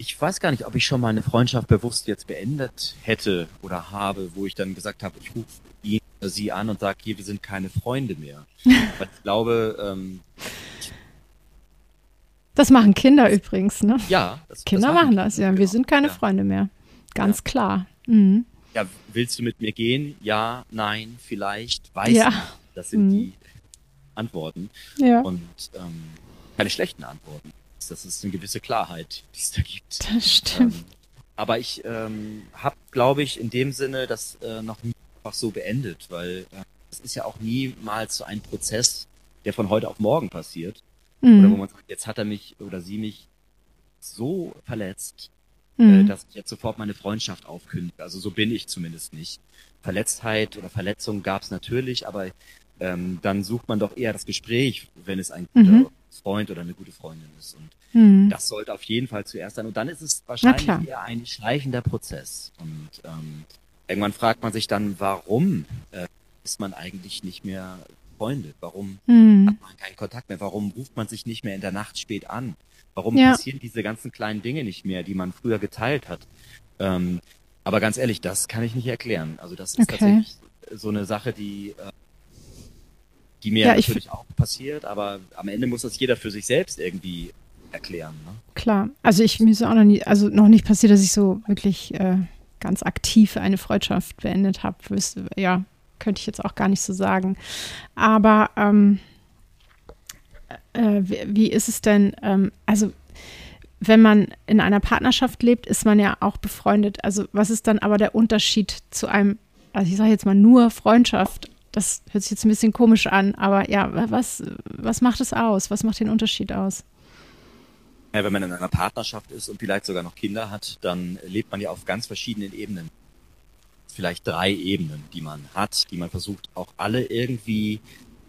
Speaker 3: Ich weiß gar nicht, ob ich schon mal eine Freundschaft bewusst jetzt beendet hätte oder habe, wo ich dann gesagt habe, ich rufe ihn oder sie an und sage, hier, wir sind keine Freunde mehr. Weil ich glaube, ähm,
Speaker 1: das machen Kinder übrigens, ne?
Speaker 3: Ja.
Speaker 1: Das, Kinder das machen das, ja. Wir sind keine ja. Freunde mehr. Ganz ja. klar. Mhm.
Speaker 3: ja, willst du mit mir gehen? Ja, nein, vielleicht, weiß
Speaker 1: Ja.
Speaker 3: nicht. Das sind
Speaker 1: Mhm.
Speaker 3: die Antworten.
Speaker 1: Ja,
Speaker 3: Und ähm, keine schlechten Antworten. Das ist eine gewisse Klarheit, die es da gibt.
Speaker 1: das stimmt.
Speaker 3: Ähm, aber ich ähm, habe, glaube ich, in dem Sinne das äh, noch nie einfach so beendet, weil äh, es ist ja auch niemals so ein Prozess, der von heute auf morgen passiert. Oder wo
Speaker 1: Mhm.
Speaker 3: man sagt, jetzt hat er mich oder sie mich so verletzt, äh,
Speaker 1: Mhm.
Speaker 3: dass ich jetzt sofort meine Freundschaft aufkündige. Also so bin ich zumindest nicht. Verletztheit oder Verletzung gab es natürlich, aber ähm, dann sucht man doch eher das Gespräch, wenn es ein guter
Speaker 1: Mhm.
Speaker 3: Freund oder eine gute Freundin ist. Und
Speaker 1: Mhm.
Speaker 3: das sollte auf jeden Fall zuerst sein. Und dann ist es wahrscheinlich eher ein schleichender Prozess. Und ähm, irgendwann fragt man sich dann, warum äh, ist man eigentlich nicht mehr Freunde? Warum
Speaker 1: Mhm.
Speaker 3: hat man keinen Kontakt mehr? Warum ruft man sich nicht mehr in der Nacht spät an? Warum
Speaker 1: Ja.
Speaker 3: passieren diese ganzen kleinen Dinge nicht mehr, die man früher geteilt hat? Ähm, aber ganz ehrlich, das kann ich nicht erklären. Also das ist
Speaker 1: Okay.
Speaker 3: tatsächlich so eine Sache, die, äh, die mir
Speaker 1: Ja, ich
Speaker 3: natürlich auch passiert, aber am Ende muss das jeder für sich selbst irgendwie erklären. Ne?
Speaker 1: Klar. Also ich mir ist auch noch nie, also noch nicht passiert, dass ich so wirklich äh, ganz aktiv eine Freundschaft beendet habe. Ja, könnte ich jetzt auch gar nicht so sagen. Aber ähm, äh, wie, wie ist es denn? Ähm, also wenn man in einer Partnerschaft lebt, ist man ja auch befreundet. Also was ist dann aber der Unterschied zu einem, also ich sage jetzt mal nur Freundschaft? Das hört sich jetzt ein bisschen komisch an, aber ja, was, was macht es aus? Was macht den Unterschied aus?
Speaker 3: Ja, wenn man in einer Partnerschaft ist und vielleicht sogar noch Kinder hat, dann lebt man ja auf ganz verschiedenen Ebenen. Vielleicht drei Ebenen, die man hat, die man versucht auch alle irgendwie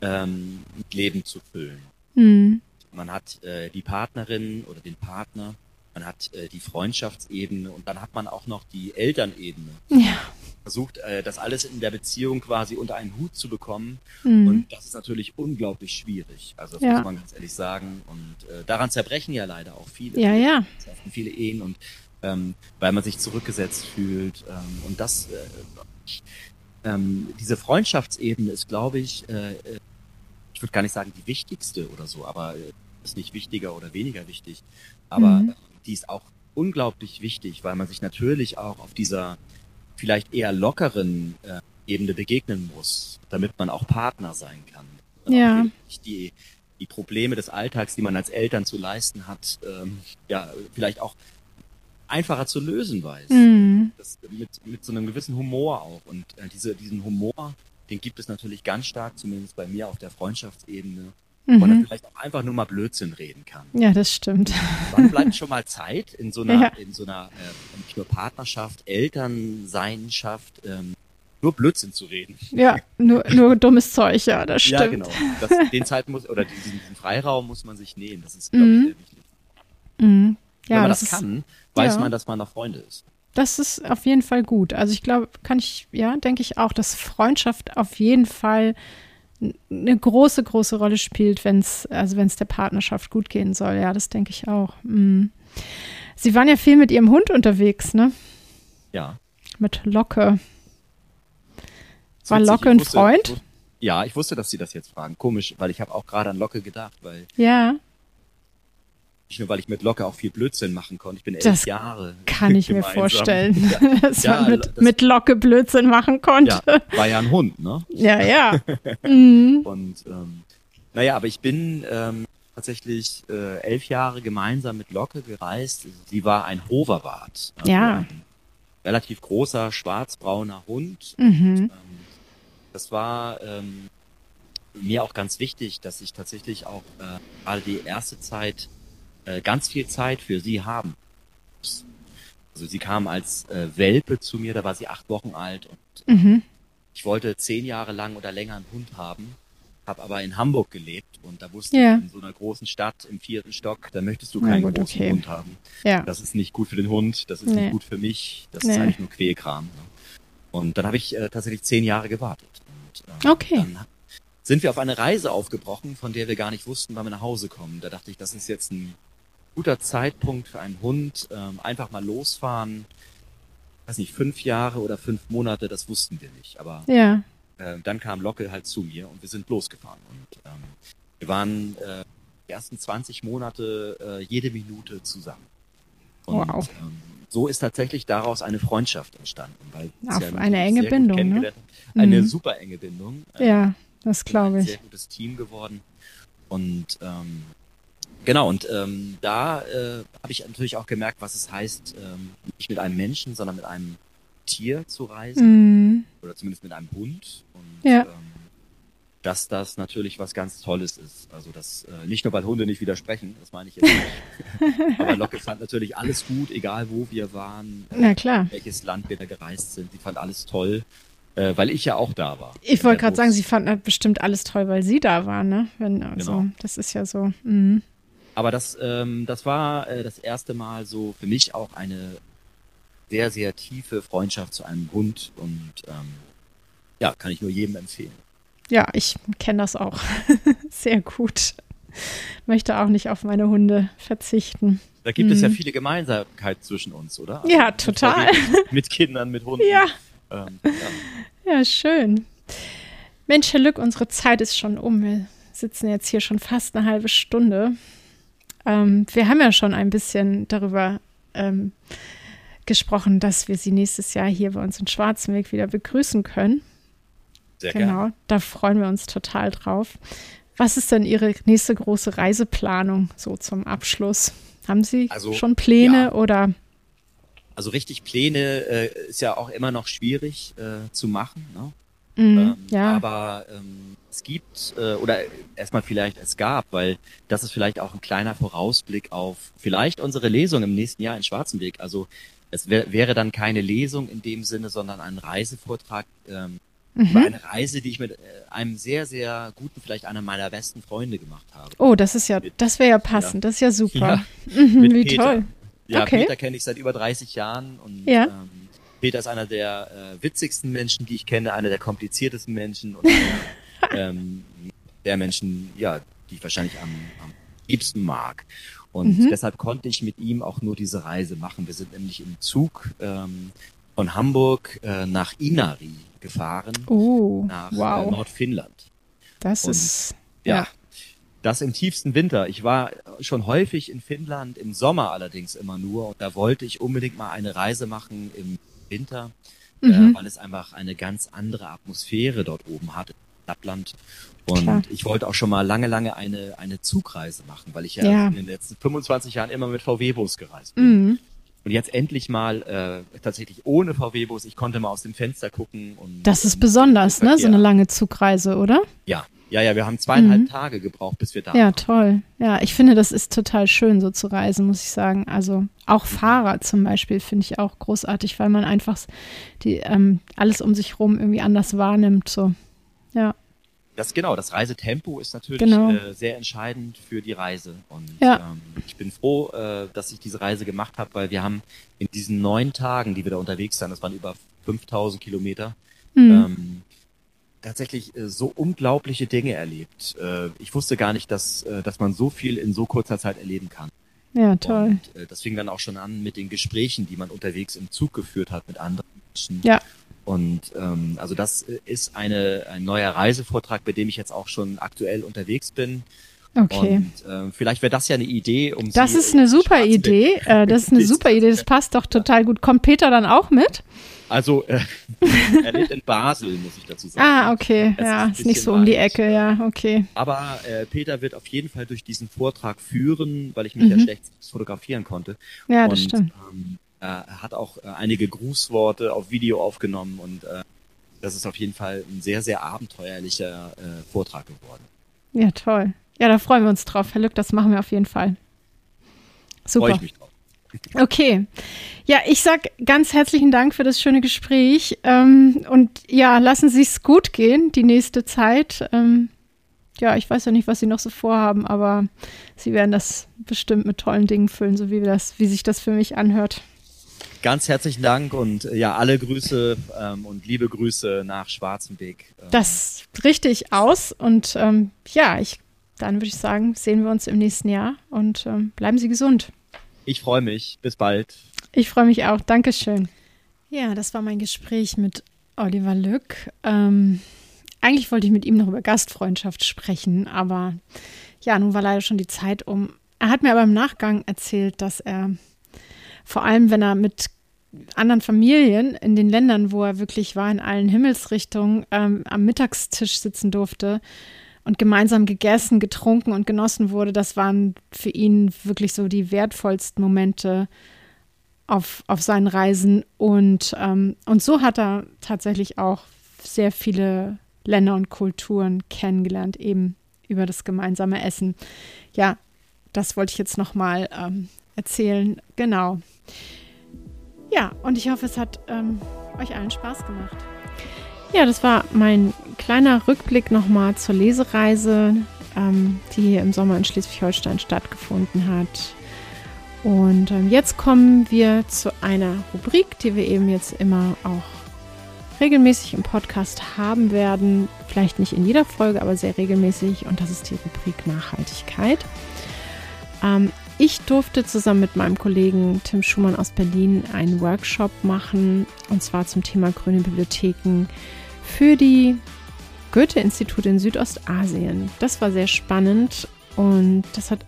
Speaker 3: ähm, mit Leben zu füllen.
Speaker 1: Hm.
Speaker 3: Man hat äh, die Partnerin oder den Partner, man hat äh, die Freundschaftsebene und dann hat man auch noch die Elternebene.
Speaker 1: Ja.
Speaker 3: Versucht, äh, das alles in der Beziehung quasi unter einen Hut zu bekommen.
Speaker 1: Hm.
Speaker 3: Und das ist natürlich unglaublich schwierig. Also das
Speaker 1: Ja.
Speaker 3: muss man ganz ehrlich sagen. Und äh, daran zerbrechen ja leider auch viele.
Speaker 1: Ja, ja.
Speaker 3: Viele Ehen und ähm, weil man sich zurückgesetzt fühlt. Ähm, und das, äh, ähm, diese Freundschaftsebene ist, glaube ich, äh, äh, ich würde gar nicht sagen die wichtigste oder so, aber äh, ist nicht wichtiger oder weniger wichtig. Aber
Speaker 1: Mhm.
Speaker 3: die ist auch unglaublich wichtig, weil man sich natürlich auch auf dieser vielleicht eher lockeren äh, Ebene begegnen muss, damit man auch Partner sein kann.
Speaker 1: Ja.
Speaker 3: Die, die Probleme des Alltags, die man als Eltern zu leisten hat, ähm, ja, vielleicht auch einfacher zu lösen weiß.
Speaker 1: Hm.
Speaker 3: Das, mit, mit so einem gewissen Humor auch. Und äh, diese, diesen Humor, den gibt es natürlich ganz stark, zumindest bei mir auf der Freundschaftsebene,
Speaker 1: Mhm.
Speaker 3: vielleicht auch einfach nur mal Blödsinn reden kann.
Speaker 1: Ja, das stimmt.
Speaker 3: Wann bleibt schon mal Zeit in so einer,
Speaker 1: Ja.
Speaker 3: in so einer äh, nicht nur Partnerschaft, Elternseinschaft, ähm, nur Blödsinn zu reden?
Speaker 1: Ja, nur, nur dummes Zeug, ja, das stimmt.
Speaker 3: Ja, genau. Das, den Zeit muss, oder diesen, diesen Freiraum muss man sich nehmen. Das ist, glaube ich,
Speaker 1: Mhm.
Speaker 3: sehr wichtig.
Speaker 1: Mhm.
Speaker 3: Wenn
Speaker 1: Ja,
Speaker 3: man
Speaker 1: das,
Speaker 3: das,
Speaker 1: ist,
Speaker 3: kann, weiß
Speaker 1: ja.
Speaker 3: man, dass man noch Freunde ist.
Speaker 1: das ist auf jeden Fall gut. Also ich glaube, kann ich, ja, denke ich auch, dass Freundschaft auf jeden Fall eine große, große Rolle spielt, wenn es, also wenn es der Partnerschaft gut gehen soll. Ja, das denke ich auch. Mhm. Sie waren ja viel mit ihrem Hund unterwegs, ne?
Speaker 3: Ja.
Speaker 1: Mit Locke. War
Speaker 3: witzig.
Speaker 1: Locke ein
Speaker 3: wusste-
Speaker 1: Freund?
Speaker 3: ich wus- Ja, ich wusste, dass Sie das jetzt fragen. Komisch, weil ich habe auch gerade an Locke gedacht, weil
Speaker 1: Ja,
Speaker 3: nicht nur, weil ich mit Locke auch viel Blödsinn machen konnte. Ich bin elf
Speaker 1: Das
Speaker 3: Jahre.
Speaker 1: kann ich mir
Speaker 3: gemeinsam.
Speaker 1: vorstellen,
Speaker 3: Ja,
Speaker 1: dass
Speaker 3: Ja,
Speaker 1: man mit,
Speaker 3: das-
Speaker 1: mit Locke Blödsinn machen konnte.
Speaker 3: ja, war ja ein Hund, ne?
Speaker 1: Ja, ja. Mhm.
Speaker 3: Und ähm, naja, aber ich bin ähm, tatsächlich äh, elf Jahre gemeinsam mit Locke gereist. Sie war ein Hoverwart. Also
Speaker 1: Ja.
Speaker 3: Ein relativ großer, schwarzbrauner Hund.
Speaker 1: Mhm.
Speaker 3: Ähm, das war ähm, mir auch ganz wichtig, dass ich tatsächlich auch äh, gerade die erste Zeit äh, ganz viel Zeit für sie haben. Also sie kam als äh, Welpe zu mir, da war sie acht Wochen alt und
Speaker 1: Mhm.
Speaker 3: ich wollte zehn Jahre lang oder länger einen Hund haben, habe aber in Hamburg gelebt und da wusste
Speaker 1: Ja.
Speaker 3: ich, in so einer großen Stadt im vierten Stock, da möchtest du keinen
Speaker 1: gut,
Speaker 3: großen
Speaker 1: okay.
Speaker 3: Hund haben.
Speaker 1: Ja.
Speaker 3: Das ist nicht gut für den Hund, das ist
Speaker 1: Nee.
Speaker 3: nicht gut für mich, das
Speaker 1: Nee.
Speaker 3: ist eigentlich nur Quälkram. Ne? Und dann habe ich äh, tatsächlich zehn Jahre gewartet. Und, ähm,
Speaker 1: Okay.
Speaker 3: Dann sind wir auf eine Reise aufgebrochen, von der wir gar nicht wussten, wann wir nach Hause kommen. Da dachte ich, das ist jetzt ein guter Zeitpunkt für einen Hund, ähm, einfach mal losfahren. Weiß nicht, fünf Jahre oder fünf Monate, das wussten wir nicht. Aber
Speaker 1: Ja.
Speaker 3: äh, dann kam Locke halt zu mir und wir sind losgefahren. Und ähm, wir waren äh, die ersten 20 Monate äh, jede Minute zusammen. Und
Speaker 1: Wow.
Speaker 3: ähm, so ist tatsächlich daraus eine Freundschaft entstanden. Weil
Speaker 1: Auf ja eine enge Bindung. Ne?
Speaker 3: Eine mhm. super enge Bindung.
Speaker 1: Ja, das glaube ich.
Speaker 3: Ein sehr gutes Team geworden. Und ähm, genau, und ähm, da äh, habe ich natürlich auch gemerkt, was es heißt, ähm, nicht mit einem Menschen, sondern mit einem Tier zu reisen. Mhm. Oder zumindest mit einem Hund. Und
Speaker 1: ja.
Speaker 3: ähm, dass das natürlich was ganz Tolles ist. Also das äh, nicht nur, weil Hunde nicht widersprechen, das meine ich jetzt nicht. Aber Locke fand natürlich alles gut, egal wo wir waren,
Speaker 1: äh, Na klar.
Speaker 3: welches Land wir da gereist sind. Sie fand alles toll, äh, weil ich ja auch da war.
Speaker 1: Ich wollte gerade sagen, sie fand halt bestimmt alles toll, weil sie da war, ne? Wenn, also, genau. Das ist ja so. Mhm.
Speaker 3: Aber das, ähm, das war äh, das erste Mal so für mich auch eine sehr, sehr tiefe Freundschaft zu einem Hund und ähm, ja, kann ich nur jedem empfehlen.
Speaker 1: Ja, ich kenne das auch sehr gut. Möchte auch nicht auf meine Hunde verzichten.
Speaker 3: Da gibt hm. es ja mhm. viele Gemeinsamkeiten zwischen uns, oder?
Speaker 1: Also ja, total.
Speaker 3: Mit Kindern, mit Hunden.
Speaker 1: Ja. Ähm, ja. ja, schön. Mensch, Herr Lück, unsere Zeit ist schon um. Wir sitzen jetzt hier schon fast eine halbe Stunde. Ähm, wir haben ja schon ein bisschen darüber ähm, gesprochen, dass wir Sie nächstes Jahr hier bei uns in Schwarzenweg wieder begrüßen können.
Speaker 3: Sehr
Speaker 1: genau,
Speaker 3: gern.
Speaker 1: da freuen wir uns total drauf. Was ist denn Ihre nächste große Reiseplanung so zum Abschluss? Haben Sie also, schon Pläne ja. oder?
Speaker 3: Also richtig Pläne äh, ist ja auch immer noch schwierig äh, zu machen. Ne?
Speaker 1: Mhm, ähm, ja.
Speaker 3: Aber ähm, es gibt, äh, oder erstmal vielleicht es gab, weil das ist vielleicht auch ein kleiner Vorausblick auf vielleicht unsere Lesung im nächsten Jahr in Schwarzenberg. Also es wär, wäre dann keine Lesung in dem Sinne, sondern ein Reisevortrag ähm, Mhm. Über eine Reise, die ich mit äh, einem sehr, sehr guten, vielleicht einer meiner besten Freunde gemacht habe.
Speaker 1: Oh, das ist ja, das wäre ja passend, ja. das ist ja super. Ja, mhm, wie Peter. toll.
Speaker 3: Ja, okay. Peter kenne ich seit über 30 Jahren und ja. ähm, Peter ist einer der äh, witzigsten Menschen, die ich kenne, einer der kompliziertesten Menschen und einer ähm, der Menschen, ja, die ich wahrscheinlich am, am liebsten mag. Und mhm. deshalb konnte ich mit ihm auch nur diese Reise machen. Wir sind nämlich im Zug ähm, von Hamburg äh, nach Inari gefahren
Speaker 1: oh,
Speaker 3: nach äh,
Speaker 1: wow.
Speaker 3: äh, Nordfinnland.
Speaker 1: Das Und, ist
Speaker 3: ja, ja, das im tiefsten Winter. Ich war schon häufig in Finnland, im Sommer allerdings immer nur. Und da wollte ich unbedingt mal eine Reise machen im Winter, äh, mhm. äh, weil es einfach eine ganz andere Atmosphäre dort oben hat. Lappland. Und Klar. ich wollte auch schon mal lange, lange eine, eine Zugreise machen, weil ich ja, ja. in den letzten 25 Jahren immer mit VW-Bus gereist bin. Mhm. Und jetzt endlich mal äh, tatsächlich ohne VW-Bus. Ich konnte mal aus dem Fenster gucken. Und,
Speaker 1: das ist besonders, ne? So eine lange Zugreise, oder?
Speaker 3: Ja, ja, ja. Wir haben zweieinhalb mhm. Tage gebraucht, bis wir da
Speaker 1: ja, waren. Ja, toll. Ja, ich finde, das ist total schön, so zu reisen, muss ich sagen. Also auch mhm. Fahrer zum Beispiel finde ich auch großartig, weil man einfach die ähm, alles um sich rum irgendwie anders wahrnimmt. So, ja.
Speaker 3: Das genau, das Reisetempo ist natürlich genau. äh, sehr entscheidend für die Reise. Und
Speaker 1: ja.
Speaker 3: ähm, ich bin froh, äh, dass ich diese Reise gemacht habe, weil wir haben in diesen neun Tagen, die wir da unterwegs waren, das waren über 5000 Kilometer, mhm. ähm, tatsächlich äh, so unglaubliche Dinge erlebt. Äh, ich wusste gar nicht, dass, äh, dass man so viel in so kurzer Zeit erleben kann.
Speaker 1: Ja, toll.
Speaker 3: Und, äh, das fing dann auch schon an mit den Gesprächen, die man unterwegs im Zug geführt hat mit anderen Menschen.
Speaker 1: Ja.
Speaker 3: Und ähm, also das ist eine, ein neuer Reisevortrag, bei dem ich jetzt auch schon aktuell unterwegs bin.
Speaker 1: Okay.
Speaker 3: Und äh, vielleicht wäre das ja eine Idee, um
Speaker 1: Das ist eine super Idee. Äh, das ist eine super Idee. Das passt doch total gut. Kommt Peter dann auch mit?
Speaker 3: Also äh, er lebt in Basel, muss ich dazu sagen.
Speaker 1: Ah, okay. Es ja, ist, ist nicht so um die Ecke, ja, okay.
Speaker 3: Aber äh, Peter wird auf jeden Fall durch diesen Vortrag führen, weil ich mich mhm. ja schlecht fotografieren konnte.
Speaker 1: Ja, das und, stimmt.
Speaker 3: Ähm, er hat auch äh, einige Grußworte auf Video aufgenommen und äh, das ist auf jeden Fall ein sehr, sehr abenteuerlicher äh, Vortrag geworden.
Speaker 1: Ja, toll. Ja, da freuen wir uns drauf. Herr Lück, das machen wir auf jeden Fall. Super.
Speaker 3: Freue ich mich drauf.
Speaker 1: Okay. Ja, ich sag ganz herzlichen Dank für das schöne Gespräch. Ähm, und ja, lassen Sie es gut gehen, die nächste Zeit. Ähm, ja, ich weiß ja nicht, was Sie noch so vorhaben, aber Sie werden das bestimmt mit tollen Dingen füllen, so wie, das, wie sich das für mich anhört.
Speaker 3: Ganz herzlichen Dank und äh, ja, alle Grüße ähm, und liebe Grüße nach Schwarzenbeck.
Speaker 1: Ähm. Das richtig aus und ähm, ja, ich, dann würde ich sagen, sehen wir uns im nächsten Jahr und ähm, bleiben Sie gesund.
Speaker 3: Ich freue mich. Bis bald.
Speaker 1: Ich freue mich auch. Dankeschön. Ja, das war mein Gespräch mit Oliver Lück. Ähm, eigentlich wollte ich mit ihm noch über Gastfreundschaft sprechen, aber ja, nun war leider schon die Zeit um. Er hat mir aber im Nachgang erzählt, dass er vor allem wenn er mit anderen Familien in den Ländern, wo er wirklich war, in allen Himmelsrichtungen, ähm, am Mittagstisch sitzen durfte und gemeinsam gegessen, getrunken und genossen wurde, das waren für ihn wirklich so die wertvollsten Momente auf, auf seinen Reisen. Und, ähm, und so hat er tatsächlich auch sehr viele Länder und Kulturen kennengelernt, eben über das gemeinsame Essen. Ja, das wollte ich jetzt nochmal ähm, erzählen. Genau. Ja, und ich hoffe, es hat ähm, euch allen Spaß gemacht. Ja, das war mein kleiner Rückblick nochmal zur Lesereise, ähm, die hier im Sommer in Schleswig-Holstein stattgefunden hat. Und ähm, jetzt kommen wir zu einer Rubrik, die wir eben jetzt immer auch regelmäßig im Podcast haben werden. Vielleicht nicht in jeder Folge, aber sehr regelmäßig. Und das ist die Rubrik Nachhaltigkeit. Ähm, ich durfte zusammen mit meinem Kollegen Tim Schumann aus Berlin einen Workshop machen, und zwar zum Thema grüne Bibliotheken für die Goethe-Institute in Südostasien. Das war sehr spannend und das hat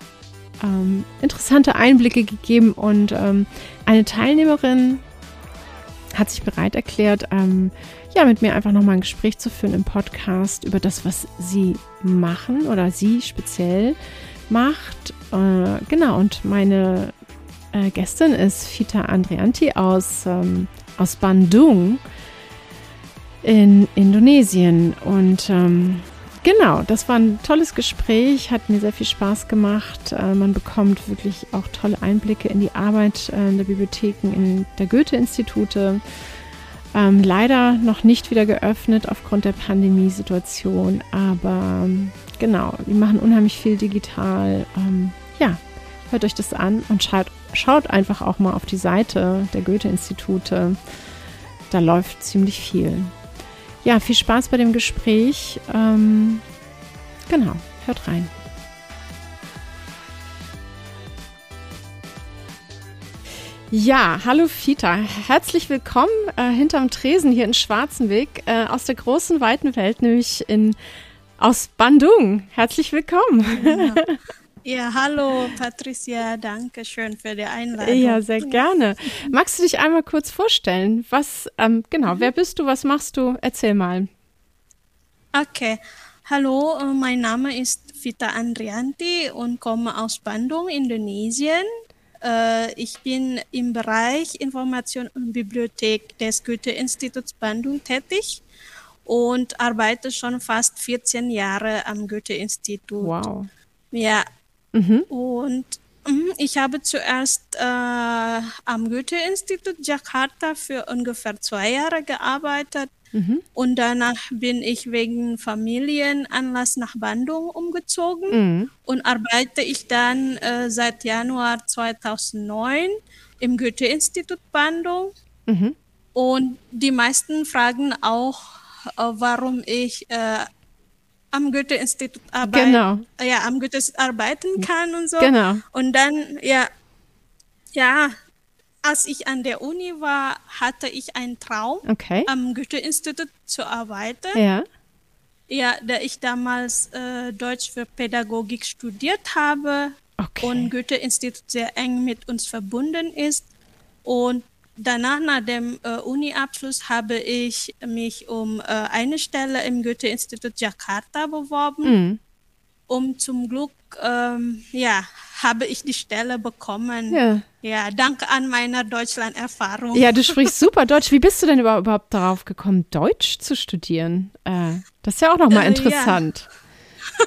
Speaker 1: ähm, interessante Einblicke gegeben und ähm, eine Teilnehmerin hat sich bereit erklärt, ähm, ja, mit mir einfach nochmal ein Gespräch zu führen im Podcast über das, was sie machen oder sie speziell macht. Äh, genau, und meine äh, Gästin ist Fita Andrianti aus, ähm, aus Bandung in Indonesien. Und ähm, genau, das war ein tolles Gespräch, hat mir sehr viel Spaß gemacht. Äh, man bekommt wirklich auch tolle Einblicke in die Arbeit äh, der Bibliotheken in der Goethe-Institute. Ähm, leider noch nicht wieder geöffnet aufgrund der Pandemiesituation, aber ähm, genau, die machen unheimlich viel digital. Ähm, ja, hört euch das an und schaut, schaut einfach auch mal auf die Seite der Goethe-Institute. Da läuft ziemlich viel. Ja, viel Spaß bei dem Gespräch. Ähm, genau, hört rein. Ja, hallo Fita. Herzlich willkommen äh, hinterm Tresen hier in Schwarzenweg äh, aus der großen, weiten Welt, nämlich in, aus Bandung. Herzlich willkommen.
Speaker 4: Ja. ja, hallo Patricia, danke schön für die Einladung.
Speaker 1: Ja, sehr gerne. Magst du dich einmal kurz vorstellen? Was, ähm, genau, mhm. wer bist du, was machst du? Erzähl mal.
Speaker 4: Okay, hallo, äh, mein Name ist Vita Andrianti und komme aus Bandung, Indonesien. Äh, ich bin im Bereich Information und Bibliothek des Goethe-Instituts Bandung tätig und arbeite schon fast 14 Jahre am Goethe-Institut.
Speaker 1: Wow.
Speaker 4: Ja. Mhm. Und mhm, ich habe zuerst äh, am Goethe-Institut Jakarta für ungefähr zwei Jahre gearbeitet Mhm. Und danach bin ich wegen Familienanlass nach Bandung umgezogen mhm. und arbeite ich dann äh, seit Januar 2009 im Goethe-Institut Bandung. Mhm. Und die meisten fragen auch, äh, warum ich äh, am Goethe-Institut arbeiten, genau. ja, am Goethe arbeiten kann und so.
Speaker 1: Genau.
Speaker 4: Und dann, ja, ja, als ich an der Uni war, hatte ich einen Traum,
Speaker 1: okay.
Speaker 4: am Goethe-Institut zu arbeiten.
Speaker 1: Ja.
Speaker 4: Ja, da ich damals äh, Deutsch für Pädagogik studiert habe okay. und Goethe-Institut sehr eng mit uns verbunden ist. Und danach, nach dem äh, Uni-Abschluss, habe ich mich um äh, eine Stelle im Goethe-Institut Jakarta beworben. Mhm. Um zum Glück, ähm, ja, habe ich die Stelle bekommen. Ja. Ja, danke an meiner Deutschland-Erfahrung.
Speaker 1: Ja, du sprichst super Deutsch. Wie bist du denn überhaupt darauf gekommen, Deutsch zu studieren? Äh, das ist ja auch nochmal äh, interessant.
Speaker 4: Ja.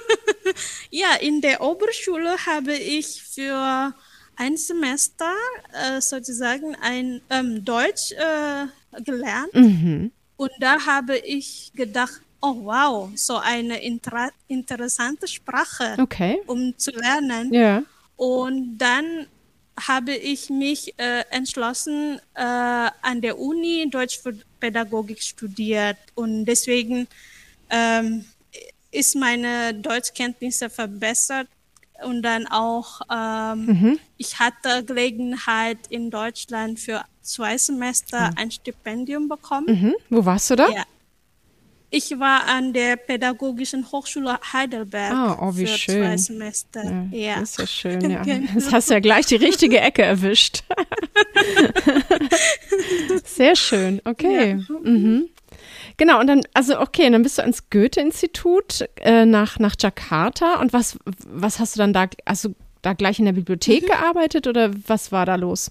Speaker 4: ja, in der Oberschule habe ich für ein Semester äh, sozusagen ein ähm, Deutsch äh, gelernt. Mhm. Und da habe ich gedacht, oh wow, so eine inter interessante Sprache,
Speaker 1: okay.
Speaker 4: um zu lernen.
Speaker 1: Ja.
Speaker 4: Und dann habe ich mich äh, entschlossen, äh, an der Uni Deutsch für Pädagogik studiert und deswegen ähm, ist meine Deutschkenntnisse verbessert und dann auch ähm, mhm. ich hatte Gelegenheit in Deutschland für zwei Semester mhm. ein Stipendium bekommen.
Speaker 1: Mhm. Wo warst du da?
Speaker 4: Ja. Ich war an der Pädagogischen Hochschule Heidelberg
Speaker 1: ah, oh, wie
Speaker 4: für
Speaker 1: schön.
Speaker 4: zwei Semester.
Speaker 1: Ja,
Speaker 4: Ja.
Speaker 1: Das ist ja schön, ja.
Speaker 4: Genau.
Speaker 1: Das hast du ja gleich die richtige Ecke erwischt. Sehr schön, okay. Mhm. Genau, und dann, also okay, dann bist du ans Goethe-Institut äh, nach, nach Jakarta und was, was hast du dann da, also da gleich in der Bibliothek
Speaker 4: Mhm.
Speaker 1: gearbeitet oder was war da los?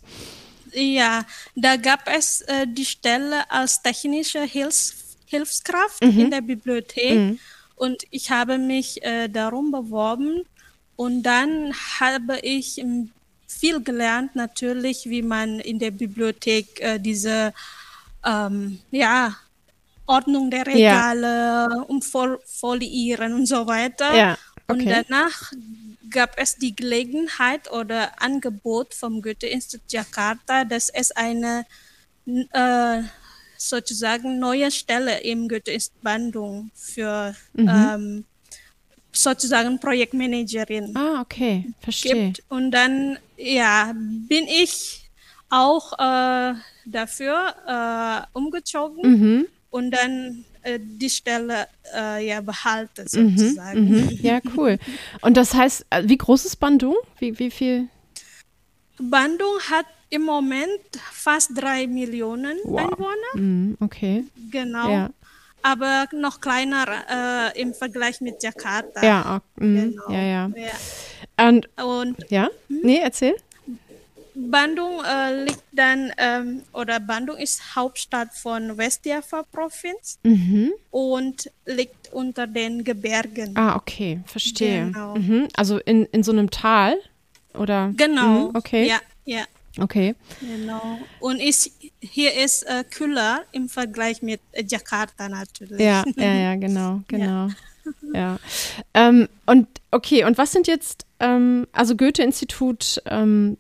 Speaker 4: Ja, da gab es äh, die Stelle als technische Hilfs Hilfskraft
Speaker 1: Mhm.
Speaker 4: in der Bibliothek und ich habe mich äh, darum beworben und dann habe ich ähm, viel gelernt, natürlich, wie man in der Bibliothek äh, diese ähm, ja, Ordnung der
Speaker 1: Ja.
Speaker 4: Regale umfoliieren und so weiter.
Speaker 1: Ja,
Speaker 4: Und
Speaker 1: okay.
Speaker 4: danach gab es die Gelegenheit oder Angebot vom Goethe-Institut Jakarta, dass es eine äh, sozusagen neue Stelle im Goethe-Institut Bandung für
Speaker 1: Mhm.
Speaker 4: ähm, sozusagen Projektmanagerin
Speaker 1: Ah, okay, verstehe.
Speaker 4: gibt. Und dann ja, bin ich auch äh, dafür äh, umgezogen
Speaker 1: Mhm,
Speaker 4: und dann äh, die Stelle äh, ja behalte
Speaker 1: mhm,
Speaker 4: sozusagen.
Speaker 1: mhm. Ja, cool. Und das heißt, äh, wie groß ist Bandung? Wie, wie viel?
Speaker 4: Bandung hat im Moment fast drei Millionen
Speaker 1: Wow.
Speaker 4: Einwohner,
Speaker 1: Mhm, okay.
Speaker 4: genau,
Speaker 1: Ja,
Speaker 4: aber noch kleiner äh, im Vergleich mit Jakarta.
Speaker 1: ja, ok- mhm,
Speaker 4: Genau.
Speaker 1: ja, ja.
Speaker 4: Ja.
Speaker 1: Und,
Speaker 4: Und
Speaker 1: ja? Nee, erzähl.
Speaker 4: Bandung äh, liegt dann, ähm, oder Bandung ist Hauptstadt von Westjava Provinz
Speaker 1: Mhm.
Speaker 4: und liegt unter den Gebirgen.
Speaker 1: Ah, okay, verstehe.
Speaker 4: Genau.
Speaker 1: Mhm. Also in, in so einem Tal? Oder?
Speaker 4: Genau.
Speaker 1: Mhm, okay.
Speaker 4: Ja, ja,
Speaker 1: Okay.
Speaker 4: genau. Und ist, hier ist äh, kühler im Vergleich mit äh, Jakarta natürlich.
Speaker 1: Ja, ja, ja, genau, genau. Ja. Ähm, und okay, und was sind jetzt, ähm, also Goethe-Institut, ähm,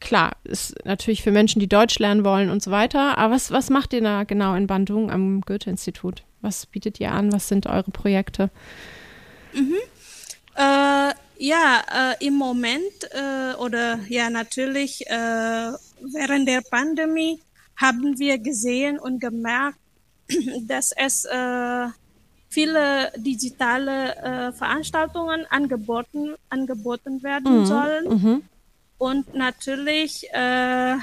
Speaker 1: klar, ist natürlich für Menschen, die Deutsch lernen wollen und so weiter, aber was, was macht ihr da genau in Bandung am Goethe-Institut? Was bietet ihr an? Was sind eure Projekte?
Speaker 4: Äh, ja, äh, im Moment äh, oder ja natürlich äh, während der Pandemie haben wir gesehen und gemerkt, dass es äh, viele digitale äh, Veranstaltungen angeboten, angeboten werden sollen.
Speaker 1: Mhm.
Speaker 4: Und natürlich äh,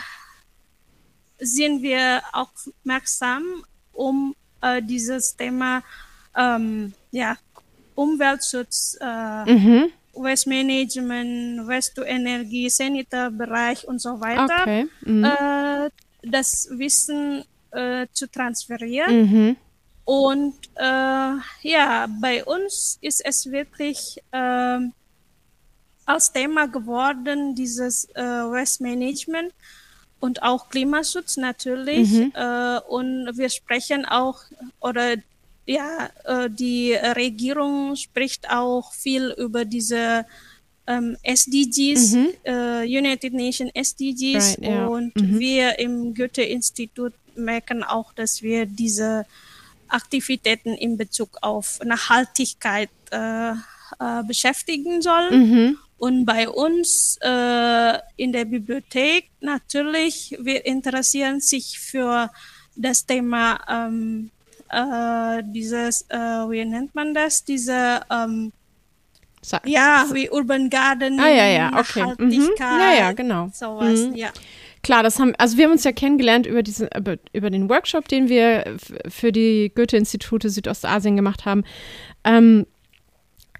Speaker 4: sind wir auch aufmerksam, um äh, dieses Thema ähm, ja, Umweltschutz, äh,
Speaker 1: Mhm.
Speaker 4: Waste Management, Waste to Energie, Sanitärbereich und so weiter,
Speaker 1: Okay. Mhm.
Speaker 4: äh, das Wissen äh, zu transferieren.
Speaker 1: Mhm.
Speaker 4: Und äh, ja, bei uns ist es wirklich ähm, als Thema geworden, dieses äh, Waste Management und auch Klimaschutz natürlich.
Speaker 1: Mhm.
Speaker 4: Äh, und wir sprechen auch, oder ja, äh, die Regierung spricht auch viel über diese ähm, SDGs,
Speaker 1: Mhm.
Speaker 4: äh, United Nations SDGs.
Speaker 1: Right, ja.
Speaker 4: Und
Speaker 1: Mhm.
Speaker 4: wir im Goethe-Institut merken auch, dass wir diese Aktivitäten in Bezug auf Nachhaltigkeit äh, äh, beschäftigen sollen. Und bei uns äh, in der Bibliothek natürlich, wir interessieren sich für das Thema ähm, äh, dieses, äh, wie nennt man das, diese, ähm, ja, wie Urban Gardening,
Speaker 1: Ah, ja, ja, okay. Mhm. Ja, ja, genau.
Speaker 4: sowas,
Speaker 1: Mhm.
Speaker 4: ja.
Speaker 1: Klar, das haben, also wir haben uns ja kennengelernt über diesen, über, über den Workshop, den wir für die Goethe-Institute Südostasien gemacht haben. Ähm,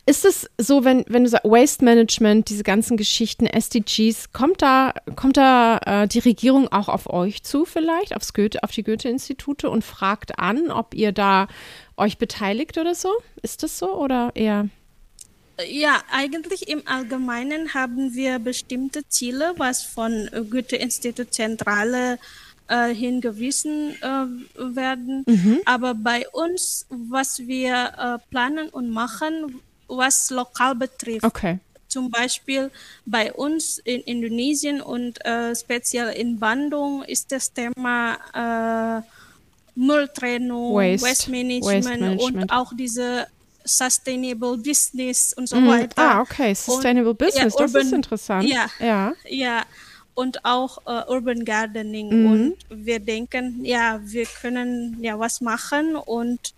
Speaker 1: ist es so, wenn, wenn du sagst, Waste Management, diese ganzen Geschichten, SDGs, kommt da, kommt da äh, die Regierung auch auf euch zu vielleicht, aufs Goethe, auf die Goethe-Institute und fragt an, ob ihr da euch beteiligt oder so? Ist das so oder eher?
Speaker 4: Ja, eigentlich im Allgemeinen haben wir bestimmte Ziele, was von Goethe-Institut Zentrale äh, hingewiesen äh, werden. Aber bei uns, was wir äh, planen und machen, was lokal betrifft,
Speaker 1: Okay.
Speaker 4: zum Beispiel bei uns in Indonesien und äh, speziell in Bandung ist das Thema äh, Mülltrennung,
Speaker 1: Waste,
Speaker 4: Waste, Management
Speaker 1: Waste Management.
Speaker 4: und auch diese Sustainable Business und so
Speaker 1: Mhm.
Speaker 4: weiter.
Speaker 1: Ah, okay. Sustainable
Speaker 4: Und, ja,
Speaker 1: Business, das ist
Speaker 4: Urban-
Speaker 1: interessant.
Speaker 4: Ja,
Speaker 1: Ja.
Speaker 4: ja. Und auch äh, Urban Gardening.
Speaker 1: Mhm.
Speaker 4: Und wir denken, ja, wir können ja was machen und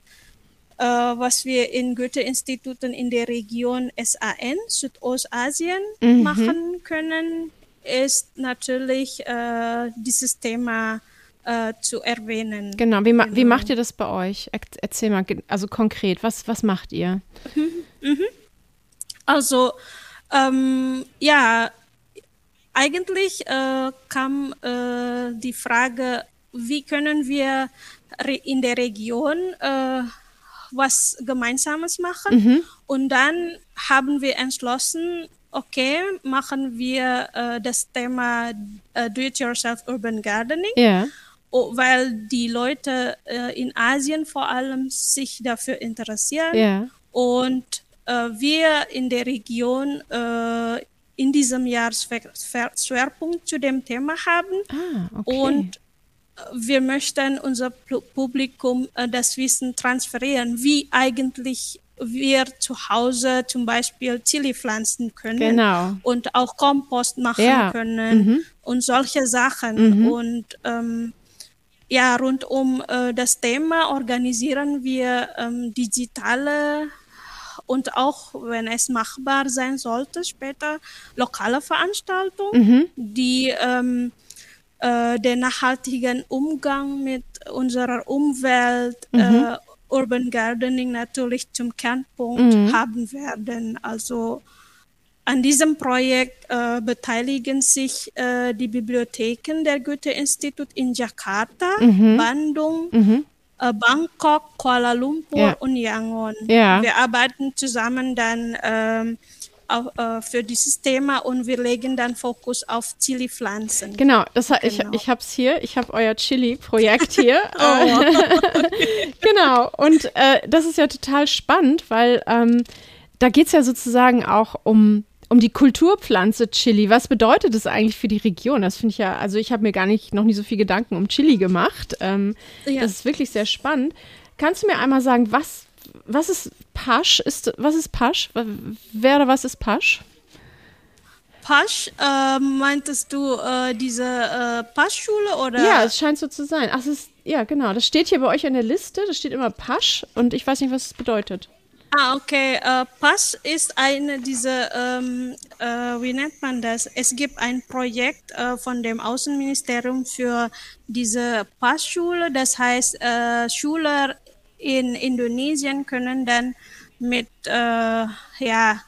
Speaker 4: was wir in Goethe-Instituten in der Region SAN, Südostasien, mhm. machen können, ist natürlich äh, dieses Thema äh, zu erwähnen.
Speaker 1: Genau. Wie, ma genau. wie macht ihr das bei euch? Erzähl mal, also konkret, was, was macht ihr?
Speaker 4: Mhm. Mhm. Also, ähm, ja, eigentlich äh, kam äh, die Frage, wie können wir in der Region äh, was Gemeinsames machen? Mhm. Und dann haben wir entschlossen, okay, machen wir äh, das Thema äh, Do-it-yourself Urban Gardening.
Speaker 1: Yeah.
Speaker 4: Oh, weil die Leute äh, in Asien vor allem sich dafür interessieren.
Speaker 1: Yeah.
Speaker 4: Und äh, wir in der Region äh, in diesem Jahr Schwerpunkt zu dem Thema haben.
Speaker 1: Ah, okay.
Speaker 4: Und wir möchten unser Publikum das Wissen transferieren, wie eigentlich wir zu Hause zum Beispiel Chili pflanzen können
Speaker 1: genau.
Speaker 4: und auch Kompost machen ja. können mhm. und solche Sachen. Mhm. Und ähm, ja, rund um äh, das Thema organisieren wir ähm, digitale und auch, wenn es machbar sein sollte, später lokale Veranstaltungen, mhm. die ähm, äh, den nachhaltigen Umgang mit unserer Umwelt, mhm. äh, Urban Gardening natürlich zum Kernpunkt mhm. haben werden. Also an diesem Projekt äh, beteiligen sich äh, die Bibliotheken der Goethe-Institut in Jakarta, mhm. Bandung, mhm äh, Bangkok, Kuala Lumpur ja. und Yangon.
Speaker 1: Ja.
Speaker 4: Wir arbeiten zusammen dann ähm, äh, für dieses Thema und wir legen dann Fokus auf Chili-Pflanzen.
Speaker 1: Genau, das genau. ich, ich habe es hier, ich habe euer Chili-Projekt hier. oh. genau, und äh, das ist ja total spannend, weil ähm, da geht es ja sozusagen auch um um die Kulturpflanze Chili. Was bedeutet das eigentlich für die Region? Das finde ich ja, also ich habe mir gar nicht noch nie so viel Gedanken um Chili gemacht. Ähm, ja. Das ist wirklich sehr spannend. Kannst du mir einmal sagen, was, was ist Pasch? Ist, was ist Pasch? Wer oder was ist Pasch?
Speaker 4: Pasch, äh, meintest du äh, diese äh, Paschschule oder?
Speaker 1: Ja, es scheint so zu sein. Ach, es ist, ja, genau. Das steht hier bei euch in der Liste. Das steht immer Pasch und ich weiß nicht, was es bedeutet.
Speaker 4: Ah, okay. Äh, Pass ist eine dieser, ähm, äh, wie nennt man das? Es gibt ein Projekt äh, von dem Außenministerium für diese Passschule. Das heißt, äh, Schüler in Indonesien können dann mit, äh, ja,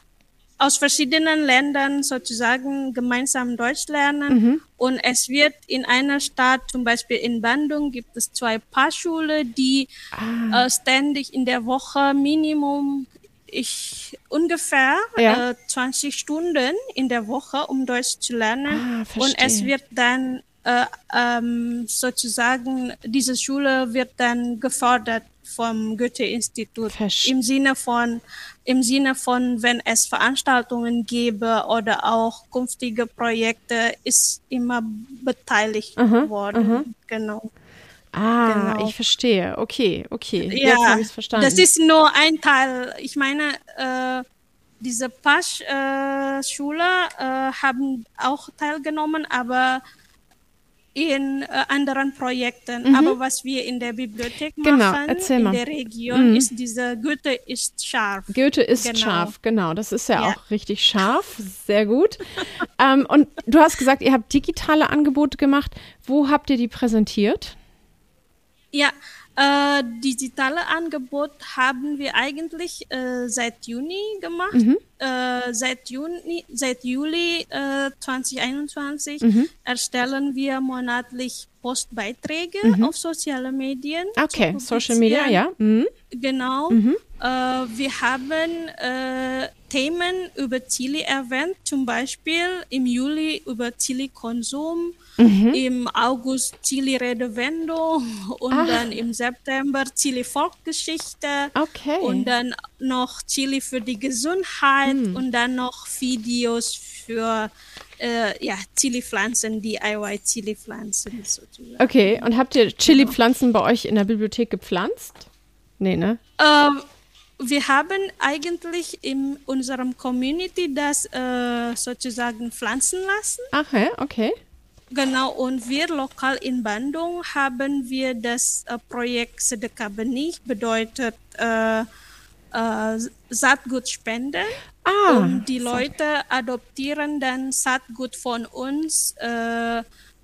Speaker 4: aus verschiedenen Ländern sozusagen gemeinsam Deutsch lernen. Mhm. Und es wird in einer Stadt, zum Beispiel in Bandung, gibt es zwei Paarschulen, die ah. äh, ständig in der Woche Minimum ich ungefähr ja. äh, 20 Stunden in der Woche, um Deutsch zu lernen. Ah, und es wird dann äh, ähm, sozusagen, diese Schule wird dann gefordert vom Goethe-Institut im Sinne von im Sinne von, wenn es Veranstaltungen gäbe oder auch künftige Projekte, ist immer beteiligt aha, worden. Aha. Genau.
Speaker 1: Ah, genau. ich verstehe. Okay, okay.
Speaker 4: Ja, Jetzt habe ich es verstanden. Das ist nur ein Teil. Ich meine, äh, diese Pasch-Schüler äh, äh, haben auch teilgenommen, aber in äh, anderen Projekten. Mhm. Aber was wir in der Bibliothek
Speaker 1: genau,
Speaker 4: machen, in der Region, mhm. ist diese Goethe ist scharf.
Speaker 1: Goethe ist genau. scharf, genau. Das ist ja, ja. auch richtig scharf. Sehr gut. ähm, und du hast gesagt, ihr habt digitale Angebote gemacht. Wo habt ihr die präsentiert?
Speaker 4: Ja, äh, digitale Angebot haben wir eigentlich äh, seit Juni gemacht. Mhm. Äh, seit, Juni, seit Juli 2021 äh, mhm. erstellen wir monatlich Postbeiträge mhm. auf soziale Medien.
Speaker 1: Okay, Social Media, ja. Mhm.
Speaker 4: Genau. Mhm. Äh, wir haben äh, Themen über Chili erwähnt, zum Beispiel im Juli über Chili-Konsum, mhm. im August Chili-Redewendung und Ach. dann im September Chili-Volkgeschichte
Speaker 1: okay.
Speaker 4: und dann noch Chili für die Gesundheit mhm. und dann noch Videos für äh, ja, Chili-Pflanzen, DIY-Chili-Pflanzen sozusagen.
Speaker 1: Okay, und habt ihr Chili-Pflanzen bei euch in der Bibliothek gepflanzt? Nee, ne?
Speaker 4: Ähm, wir haben eigentlich in unserem Community das äh, sozusagen pflanzen lassen.
Speaker 1: Ach ja, okay.
Speaker 4: Genau, und wir lokal in Bandung haben wir das äh, Projekt Sedekah Benih, bedeutet äh, äh, Saatgut spenden. Ah, und die Leute adoptieren dann Saatgut von uns äh,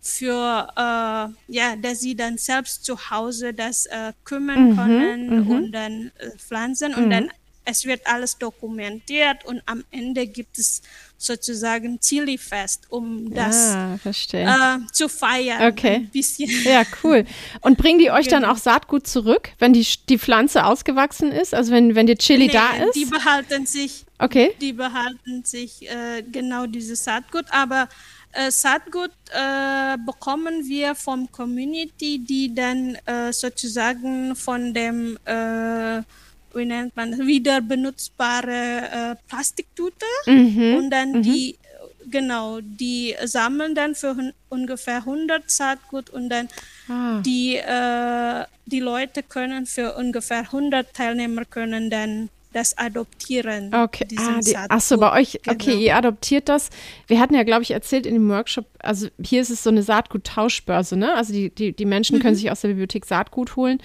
Speaker 4: für, äh, ja, dass sie dann selbst zu Hause das äh, kümmern mhm, können mhm. und dann pflanzen und mhm. dann es wird alles dokumentiert und am Ende gibt es sozusagen Chili-Fest, um das
Speaker 1: ah,
Speaker 4: äh, zu feiern.
Speaker 1: Okay. Ja, cool. Und bringen die euch genau. dann auch Saatgut zurück, wenn die, die Pflanze ausgewachsen ist? Also wenn, wenn die Chili nee, da ist?
Speaker 4: Die behalten sich.
Speaker 1: Okay.
Speaker 4: Die behalten sich äh, genau dieses Saatgut, aber äh, Saatgut äh, bekommen wir vom Community, die dann äh, sozusagen von dem äh, wie nennt man wieder benutzbare äh, Plastiktüte mhm. und dann mhm. die genau die sammeln dann für ungefähr 100 Saatgut und dann ah. die äh, die Leute können für ungefähr 100 Teilnehmer können dann das adoptieren.
Speaker 1: Okay, ah, die, ach so, bei euch, genau. okay, ihr adoptiert das. Wir hatten ja, glaube ich, erzählt in dem Workshop, also hier ist es so eine Saatgut-Tauschbörse, ne? Also die, die, die Menschen mhm. können sich aus der Bibliothek Saatgut holen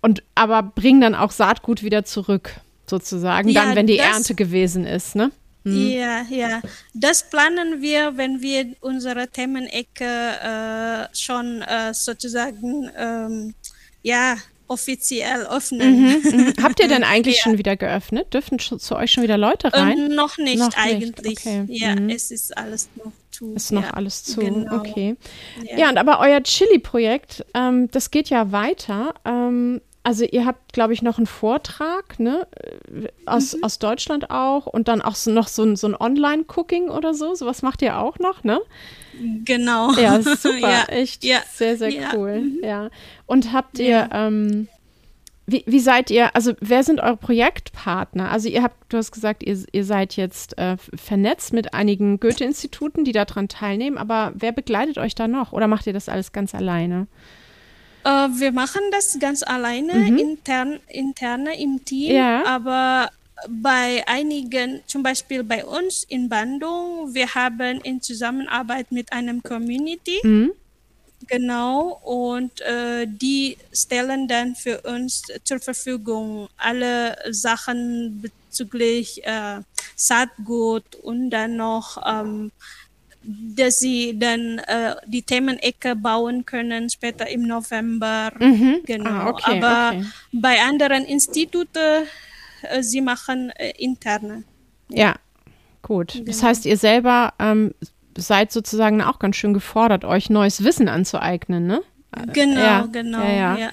Speaker 1: und aber bringen dann auch Saatgut wieder zurück, sozusagen, ja, dann, wenn die das, Ernte gewesen ist, ne?
Speaker 4: Hm. Ja, ja. Das planen wir, wenn wir unsere Themenecke äh, schon äh, sozusagen ähm, ja, offiziell öffnen. Mhm,
Speaker 1: mhm. Habt ihr denn eigentlich ja. schon wieder geöffnet? Dürfen zu euch schon wieder Leute rein?
Speaker 4: Ähm, noch nicht noch eigentlich. Okay. Ja, mhm. es ist alles noch zu.
Speaker 1: Ist noch ja. alles zu, genau. okay. Ja. ja. und aber euer Chili-Projekt, ähm, das geht ja weiter. Ähm, also ihr habt, glaube ich, noch einen Vortrag, ne? Aus, mhm. aus Deutschland auch und dann auch so, noch so ein, so ein Online-Cooking oder so. Sowas macht ihr auch noch, ne?
Speaker 4: Genau.
Speaker 1: Ja, super. ja. Echt ja. sehr, sehr ja. cool. Mhm. Ja. Und habt ihr, ähm, wie, wie seid ihr, also wer sind eure Projektpartner? Also ihr habt, du hast gesagt, ihr, ihr seid jetzt äh, vernetzt mit einigen Goethe-Instituten, die daran teilnehmen, aber wer begleitet euch da noch oder macht ihr das alles ganz alleine?
Speaker 4: Äh, wir machen das ganz alleine, mhm. intern, interne im Team, ja. aber bei einigen, zum Beispiel bei uns in Bandung, wir haben in Zusammenarbeit mit einem Community, mhm. genau, und äh, die stellen dann für uns zur Verfügung alle Sachen bezüglich äh, Saatgut und dann noch ähm, dass sie dann äh, die Themenecke bauen können später im November. Mhm. Genau. Ah, okay, Aber okay. bei anderen Instituten, sie machen äh, interne.
Speaker 1: Ja. ja, gut. Genau. Das heißt, ihr selber ähm, seid sozusagen auch ganz schön gefordert, euch neues Wissen anzueignen, ne?
Speaker 4: Genau, ja, genau.
Speaker 1: Ja, ja.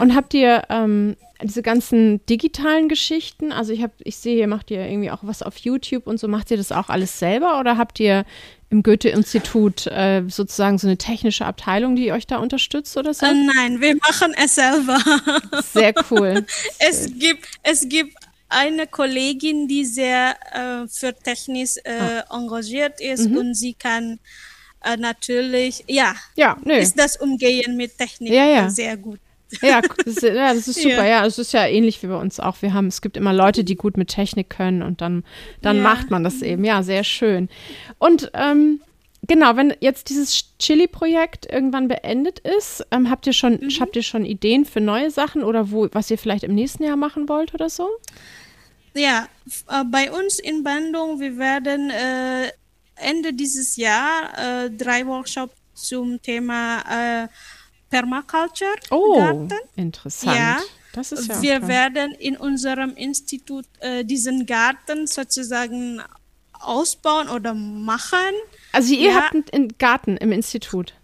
Speaker 1: Und habt ihr ähm, diese ganzen digitalen Geschichten, also ich habe, ich sehe, ihr macht ihr irgendwie auch was auf YouTube und so, macht ihr das auch alles selber oder habt ihr im Goethe-Institut äh, sozusagen so eine technische Abteilung, die euch da unterstützt oder so? Äh,
Speaker 4: nein, wir machen es selber.
Speaker 1: Sehr cool.
Speaker 4: es gibt, es gibt eine Kollegin, die sehr äh, für Technik äh, ah. engagiert ist mhm. und sie kann äh, natürlich, ja,
Speaker 1: ja nö.
Speaker 4: ist das Umgehen mit Technik ja, ja. sehr gut.
Speaker 1: Ja, das ist, ja, das ist super. Ja. ja, es ist ja ähnlich wie bei uns auch. Wir haben, es gibt immer Leute, die gut mit Technik können und dann, dann ja. macht man das eben. Ja, sehr schön. Und ähm, genau, wenn jetzt dieses Chili-Projekt irgendwann beendet ist, ähm, habt ihr schon, mhm. habt ihr schon Ideen für neue Sachen oder wo, was ihr vielleicht im nächsten Jahr machen wollt oder so?
Speaker 4: Ja, äh, bei uns in Bandung, wir werden äh, Ende dieses Jahr äh, drei Workshops zum Thema äh, Permaculture
Speaker 1: oh, Garten. Interessant. Ja, das ist ja
Speaker 4: Wir toll. werden in unserem Institut äh, diesen Garten sozusagen ausbauen oder machen.
Speaker 1: Also ihr ja. habt einen Garten im Institut.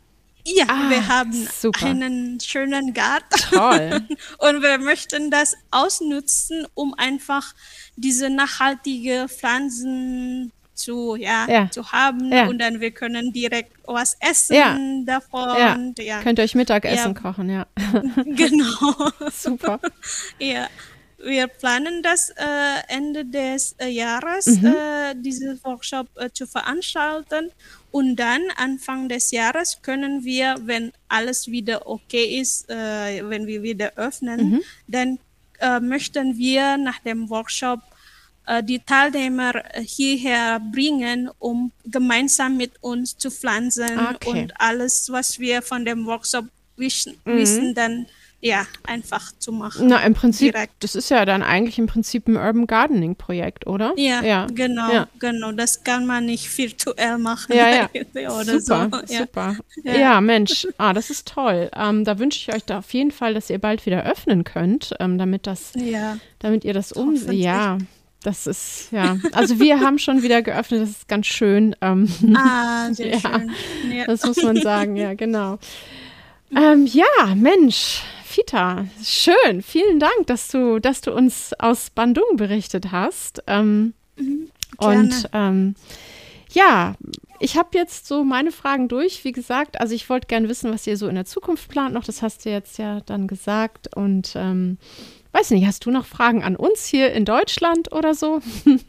Speaker 4: Ja, ah, wir haben super. einen schönen Garten.
Speaker 1: Toll.
Speaker 4: Und wir möchten das ausnutzen, um einfach diese nachhaltige Pflanzen zu, ja, ja. zu haben ja. und dann wir können direkt was essen ja. davon.
Speaker 1: Ja. Könnt ihr euch Mittagessen kochen, ja.
Speaker 4: genau.
Speaker 1: Super.
Speaker 4: ja. Wir planen das äh, Ende des äh, Jahres, mhm. äh, diesen Workshop äh, zu veranstalten. Und dann Anfang des Jahres können wir, wenn alles wieder okay ist, äh, wenn wir wieder öffnen, mhm. dann äh, möchten wir nach dem Workshop die Teilnehmer hierher bringen, um gemeinsam mit uns zu pflanzen okay. und alles, was wir von dem Workshop wissen, mhm. wissen dann ja, einfach zu machen.
Speaker 1: Na, im Prinzip, direkt. das ist ja dann eigentlich im Prinzip ein Urban Gardening Projekt, oder?
Speaker 4: Ja, ja. genau, ja. genau. Das kann man nicht virtuell machen.
Speaker 1: Ja, ja. oder super, so. super. Ja. ja. Mensch, ah, das ist toll. Ähm, da wünsche ich euch da auf jeden Fall, dass ihr bald wieder öffnen könnt, ähm, damit das, damit ihr das um, ja. Das ist, ja, also wir haben schon wieder geöffnet, das ist ganz schön. Ähm,
Speaker 4: ah, sehr ja, schön.
Speaker 1: Ja. Das muss man sagen, ja, genau. Ähm, ja, Mensch, Fita, schön. Vielen Dank, dass du, dass du uns aus Bandung berichtet hast. Ähm, mhm, und ähm, ja, ich habe jetzt so meine Fragen durch. Wie gesagt, also ich wollte gerne wissen, was ihr so in der Zukunft plant noch. Das hast du jetzt ja dann gesagt. Und ähm, weiß nicht, hast du noch Fragen an uns hier in Deutschland oder so?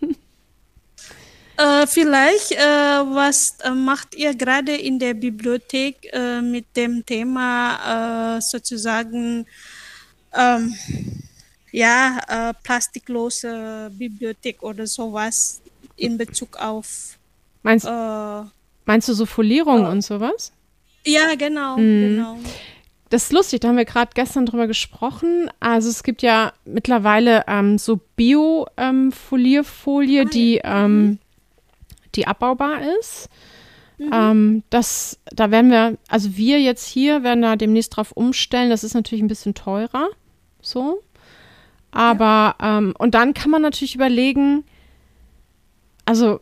Speaker 4: Äh, vielleicht, äh, was äh, macht ihr gerade in der Bibliothek äh, mit dem Thema äh, sozusagen ähm, ja, plastiklose Bibliothek oder sowas in Bezug auf
Speaker 1: Meinst, meinst du so Folierung und sowas?
Speaker 4: Ja, genau, mhm. genau.
Speaker 1: Das ist lustig, da haben wir gerade gestern drüber gesprochen. Also es gibt ja mittlerweile ähm, so Bio-Folierfolie, ähm, ah, die ähm, mhm die abbaubar ist. Mhm. Ähm, das, da werden wir, also wir jetzt hier werden da demnächst drauf umstellen. Das ist natürlich ein bisschen teurer. So. Aber, ja. ähm, und dann kann man natürlich überlegen, also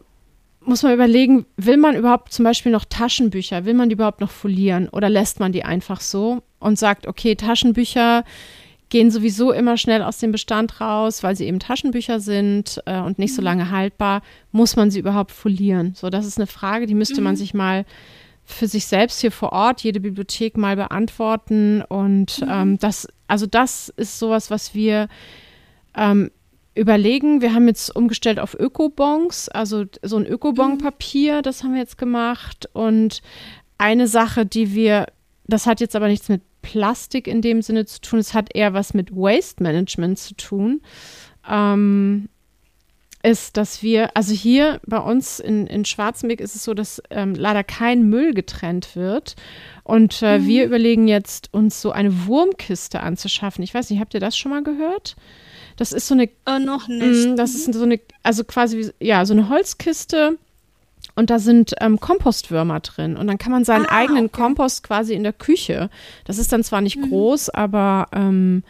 Speaker 1: muss man überlegen, will man überhaupt zum Beispiel noch Taschenbücher, will man die überhaupt noch folieren oder lässt man die einfach so und sagt, okay, Taschenbücher gehen sowieso immer schnell aus dem Bestand raus, weil sie eben Taschenbücher sind äh, und nicht so mhm. lange haltbar. Muss man sie überhaupt folieren? So, das ist eine Frage, die müsste mhm. man sich mal für sich selbst hier vor Ort, jede Bibliothek mal beantworten. Und mhm. ähm, das, also das ist sowas, was wir ähm, überlegen. Wir haben jetzt umgestellt auf Ökobons, also so ein Ökobon-Papier, das haben wir jetzt gemacht. Und eine Sache, die wir, das hat jetzt aber nichts mit Plastik in dem Sinne zu tun. Es hat eher was mit Waste Management zu tun. Ähm, ist, dass wir, also hier bei uns in, in Schwarzenberg ist es so, dass ähm, leider kein Müll getrennt wird. Und äh, mhm. wir überlegen jetzt, uns so eine Wurmkiste anzuschaffen. Ich weiß nicht, habt ihr das schon mal gehört? Das ist so eine.
Speaker 4: Oh, noch nicht.
Speaker 1: Mh, das ist so eine, also quasi, wie, ja, so eine Holzkiste und da sind ähm, Kompostwürmer drin. Und dann kann man seinen ah, eigenen okay. Kompost quasi in der Küche. Das ist dann zwar nicht mhm. groß, aber ähm,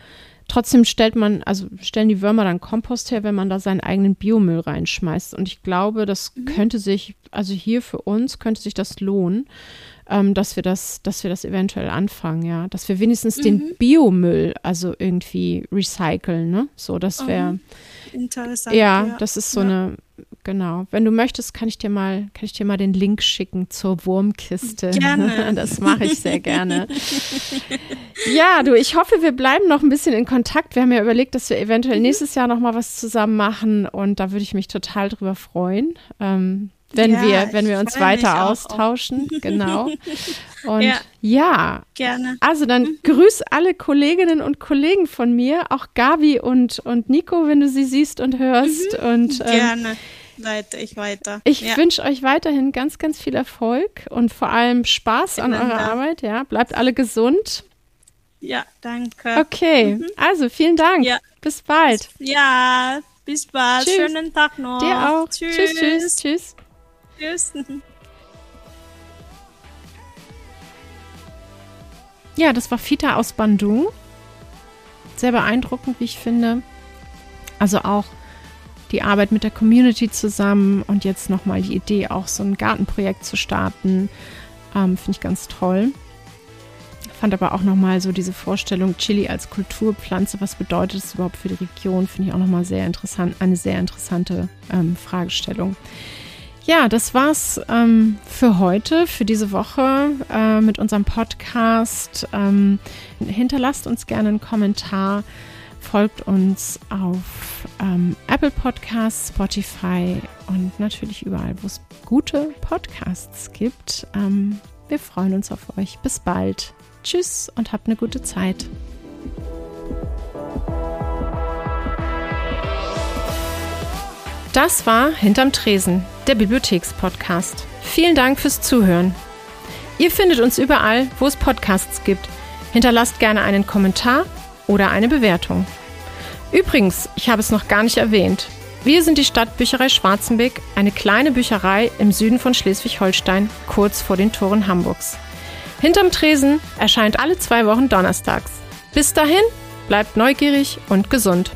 Speaker 1: trotzdem stellt man, also stellen die Würmer dann Kompost her, wenn man da seinen eigenen Biomüll reinschmeißt. Und ich glaube, das mhm. könnte sich, also hier für uns könnte sich das lohnen, ähm, dass wir das, dass wir das eventuell anfangen, ja. Dass wir wenigstens mhm. den Biomüll also irgendwie recyceln, ne? So, das wäre.
Speaker 4: Oh, interessant.
Speaker 1: Ja, ja, das ist so ja. eine Genau. Wenn du möchtest, kann ich dir mal, kann ich dir mal den Link schicken zur Wurmkiste.
Speaker 4: Gerne.
Speaker 1: Das mache ich sehr gerne. ja, du, ich hoffe, wir bleiben noch ein bisschen in Kontakt. Wir haben ja überlegt, dass wir eventuell mhm. nächstes Jahr noch mal was zusammen machen und da würde ich mich total drüber freuen. Ähm, wenn ja, wir, wenn wir uns weiter austauschen, auch. genau. Und ja, ja,
Speaker 4: gerne.
Speaker 1: Also dann mhm. grüß alle Kolleginnen und Kollegen von mir, auch Gabi und, und Nico, wenn du sie siehst und hörst. Mhm. Und,
Speaker 4: ähm, gerne leite ich weiter.
Speaker 1: Ich ja. wünsche euch weiterhin ganz, ganz viel Erfolg und vor allem Spaß an eurer. Arbeit. Ja, bleibt alle gesund.
Speaker 4: Ja, danke.
Speaker 1: Okay, mhm. also vielen Dank. Ja. Bis bald.
Speaker 4: Ja, bis bald. Tschüss. Schönen Tag noch.
Speaker 1: Dir auch. Tschüss, tschüss. Tschüss. tschüss.
Speaker 4: tschüss.
Speaker 1: Ja, das war Fita aus Bandung. Sehr beeindruckend, wie ich finde. Also auch die Arbeit mit der Community zusammen und jetzt nochmal die Idee, auch so ein Gartenprojekt zu starten. Ähm, Finde ich ganz toll. Fand aber auch nochmal so diese Vorstellung, Chili als Kulturpflanze, was bedeutet es überhaupt für die Region, finde ich auch nochmal sehr interessant, eine sehr interessante ähm, Fragestellung. Ja, das war's ähm, für heute, für diese Woche äh, mit unserem Podcast. Ähm, hinterlasst uns gerne einen Kommentar folgt uns auf ähm, Apple Podcasts, Spotify und natürlich überall, wo es gute Podcasts gibt. Ähm, wir freuen uns auf euch. Bis bald. Tschüss und habt eine gute Zeit. Das war Hinterm Tresen, der Bibliothekspodcast. Vielen Dank fürs Zuhören. Ihr findet uns überall, wo es Podcasts gibt. Hinterlasst gerne einen Kommentar oder eine Bewertung. Übrigens, ich habe es noch gar nicht erwähnt. Wir sind die Stadtbücherei Schwarzenbeck, eine kleine Bücherei im Süden von Schleswig-Holstein, kurz vor den Toren Hamburgs. Hinterm Tresen erscheint alle zwei Wochen donnerstags. Bis dahin, bleibt neugierig und gesund.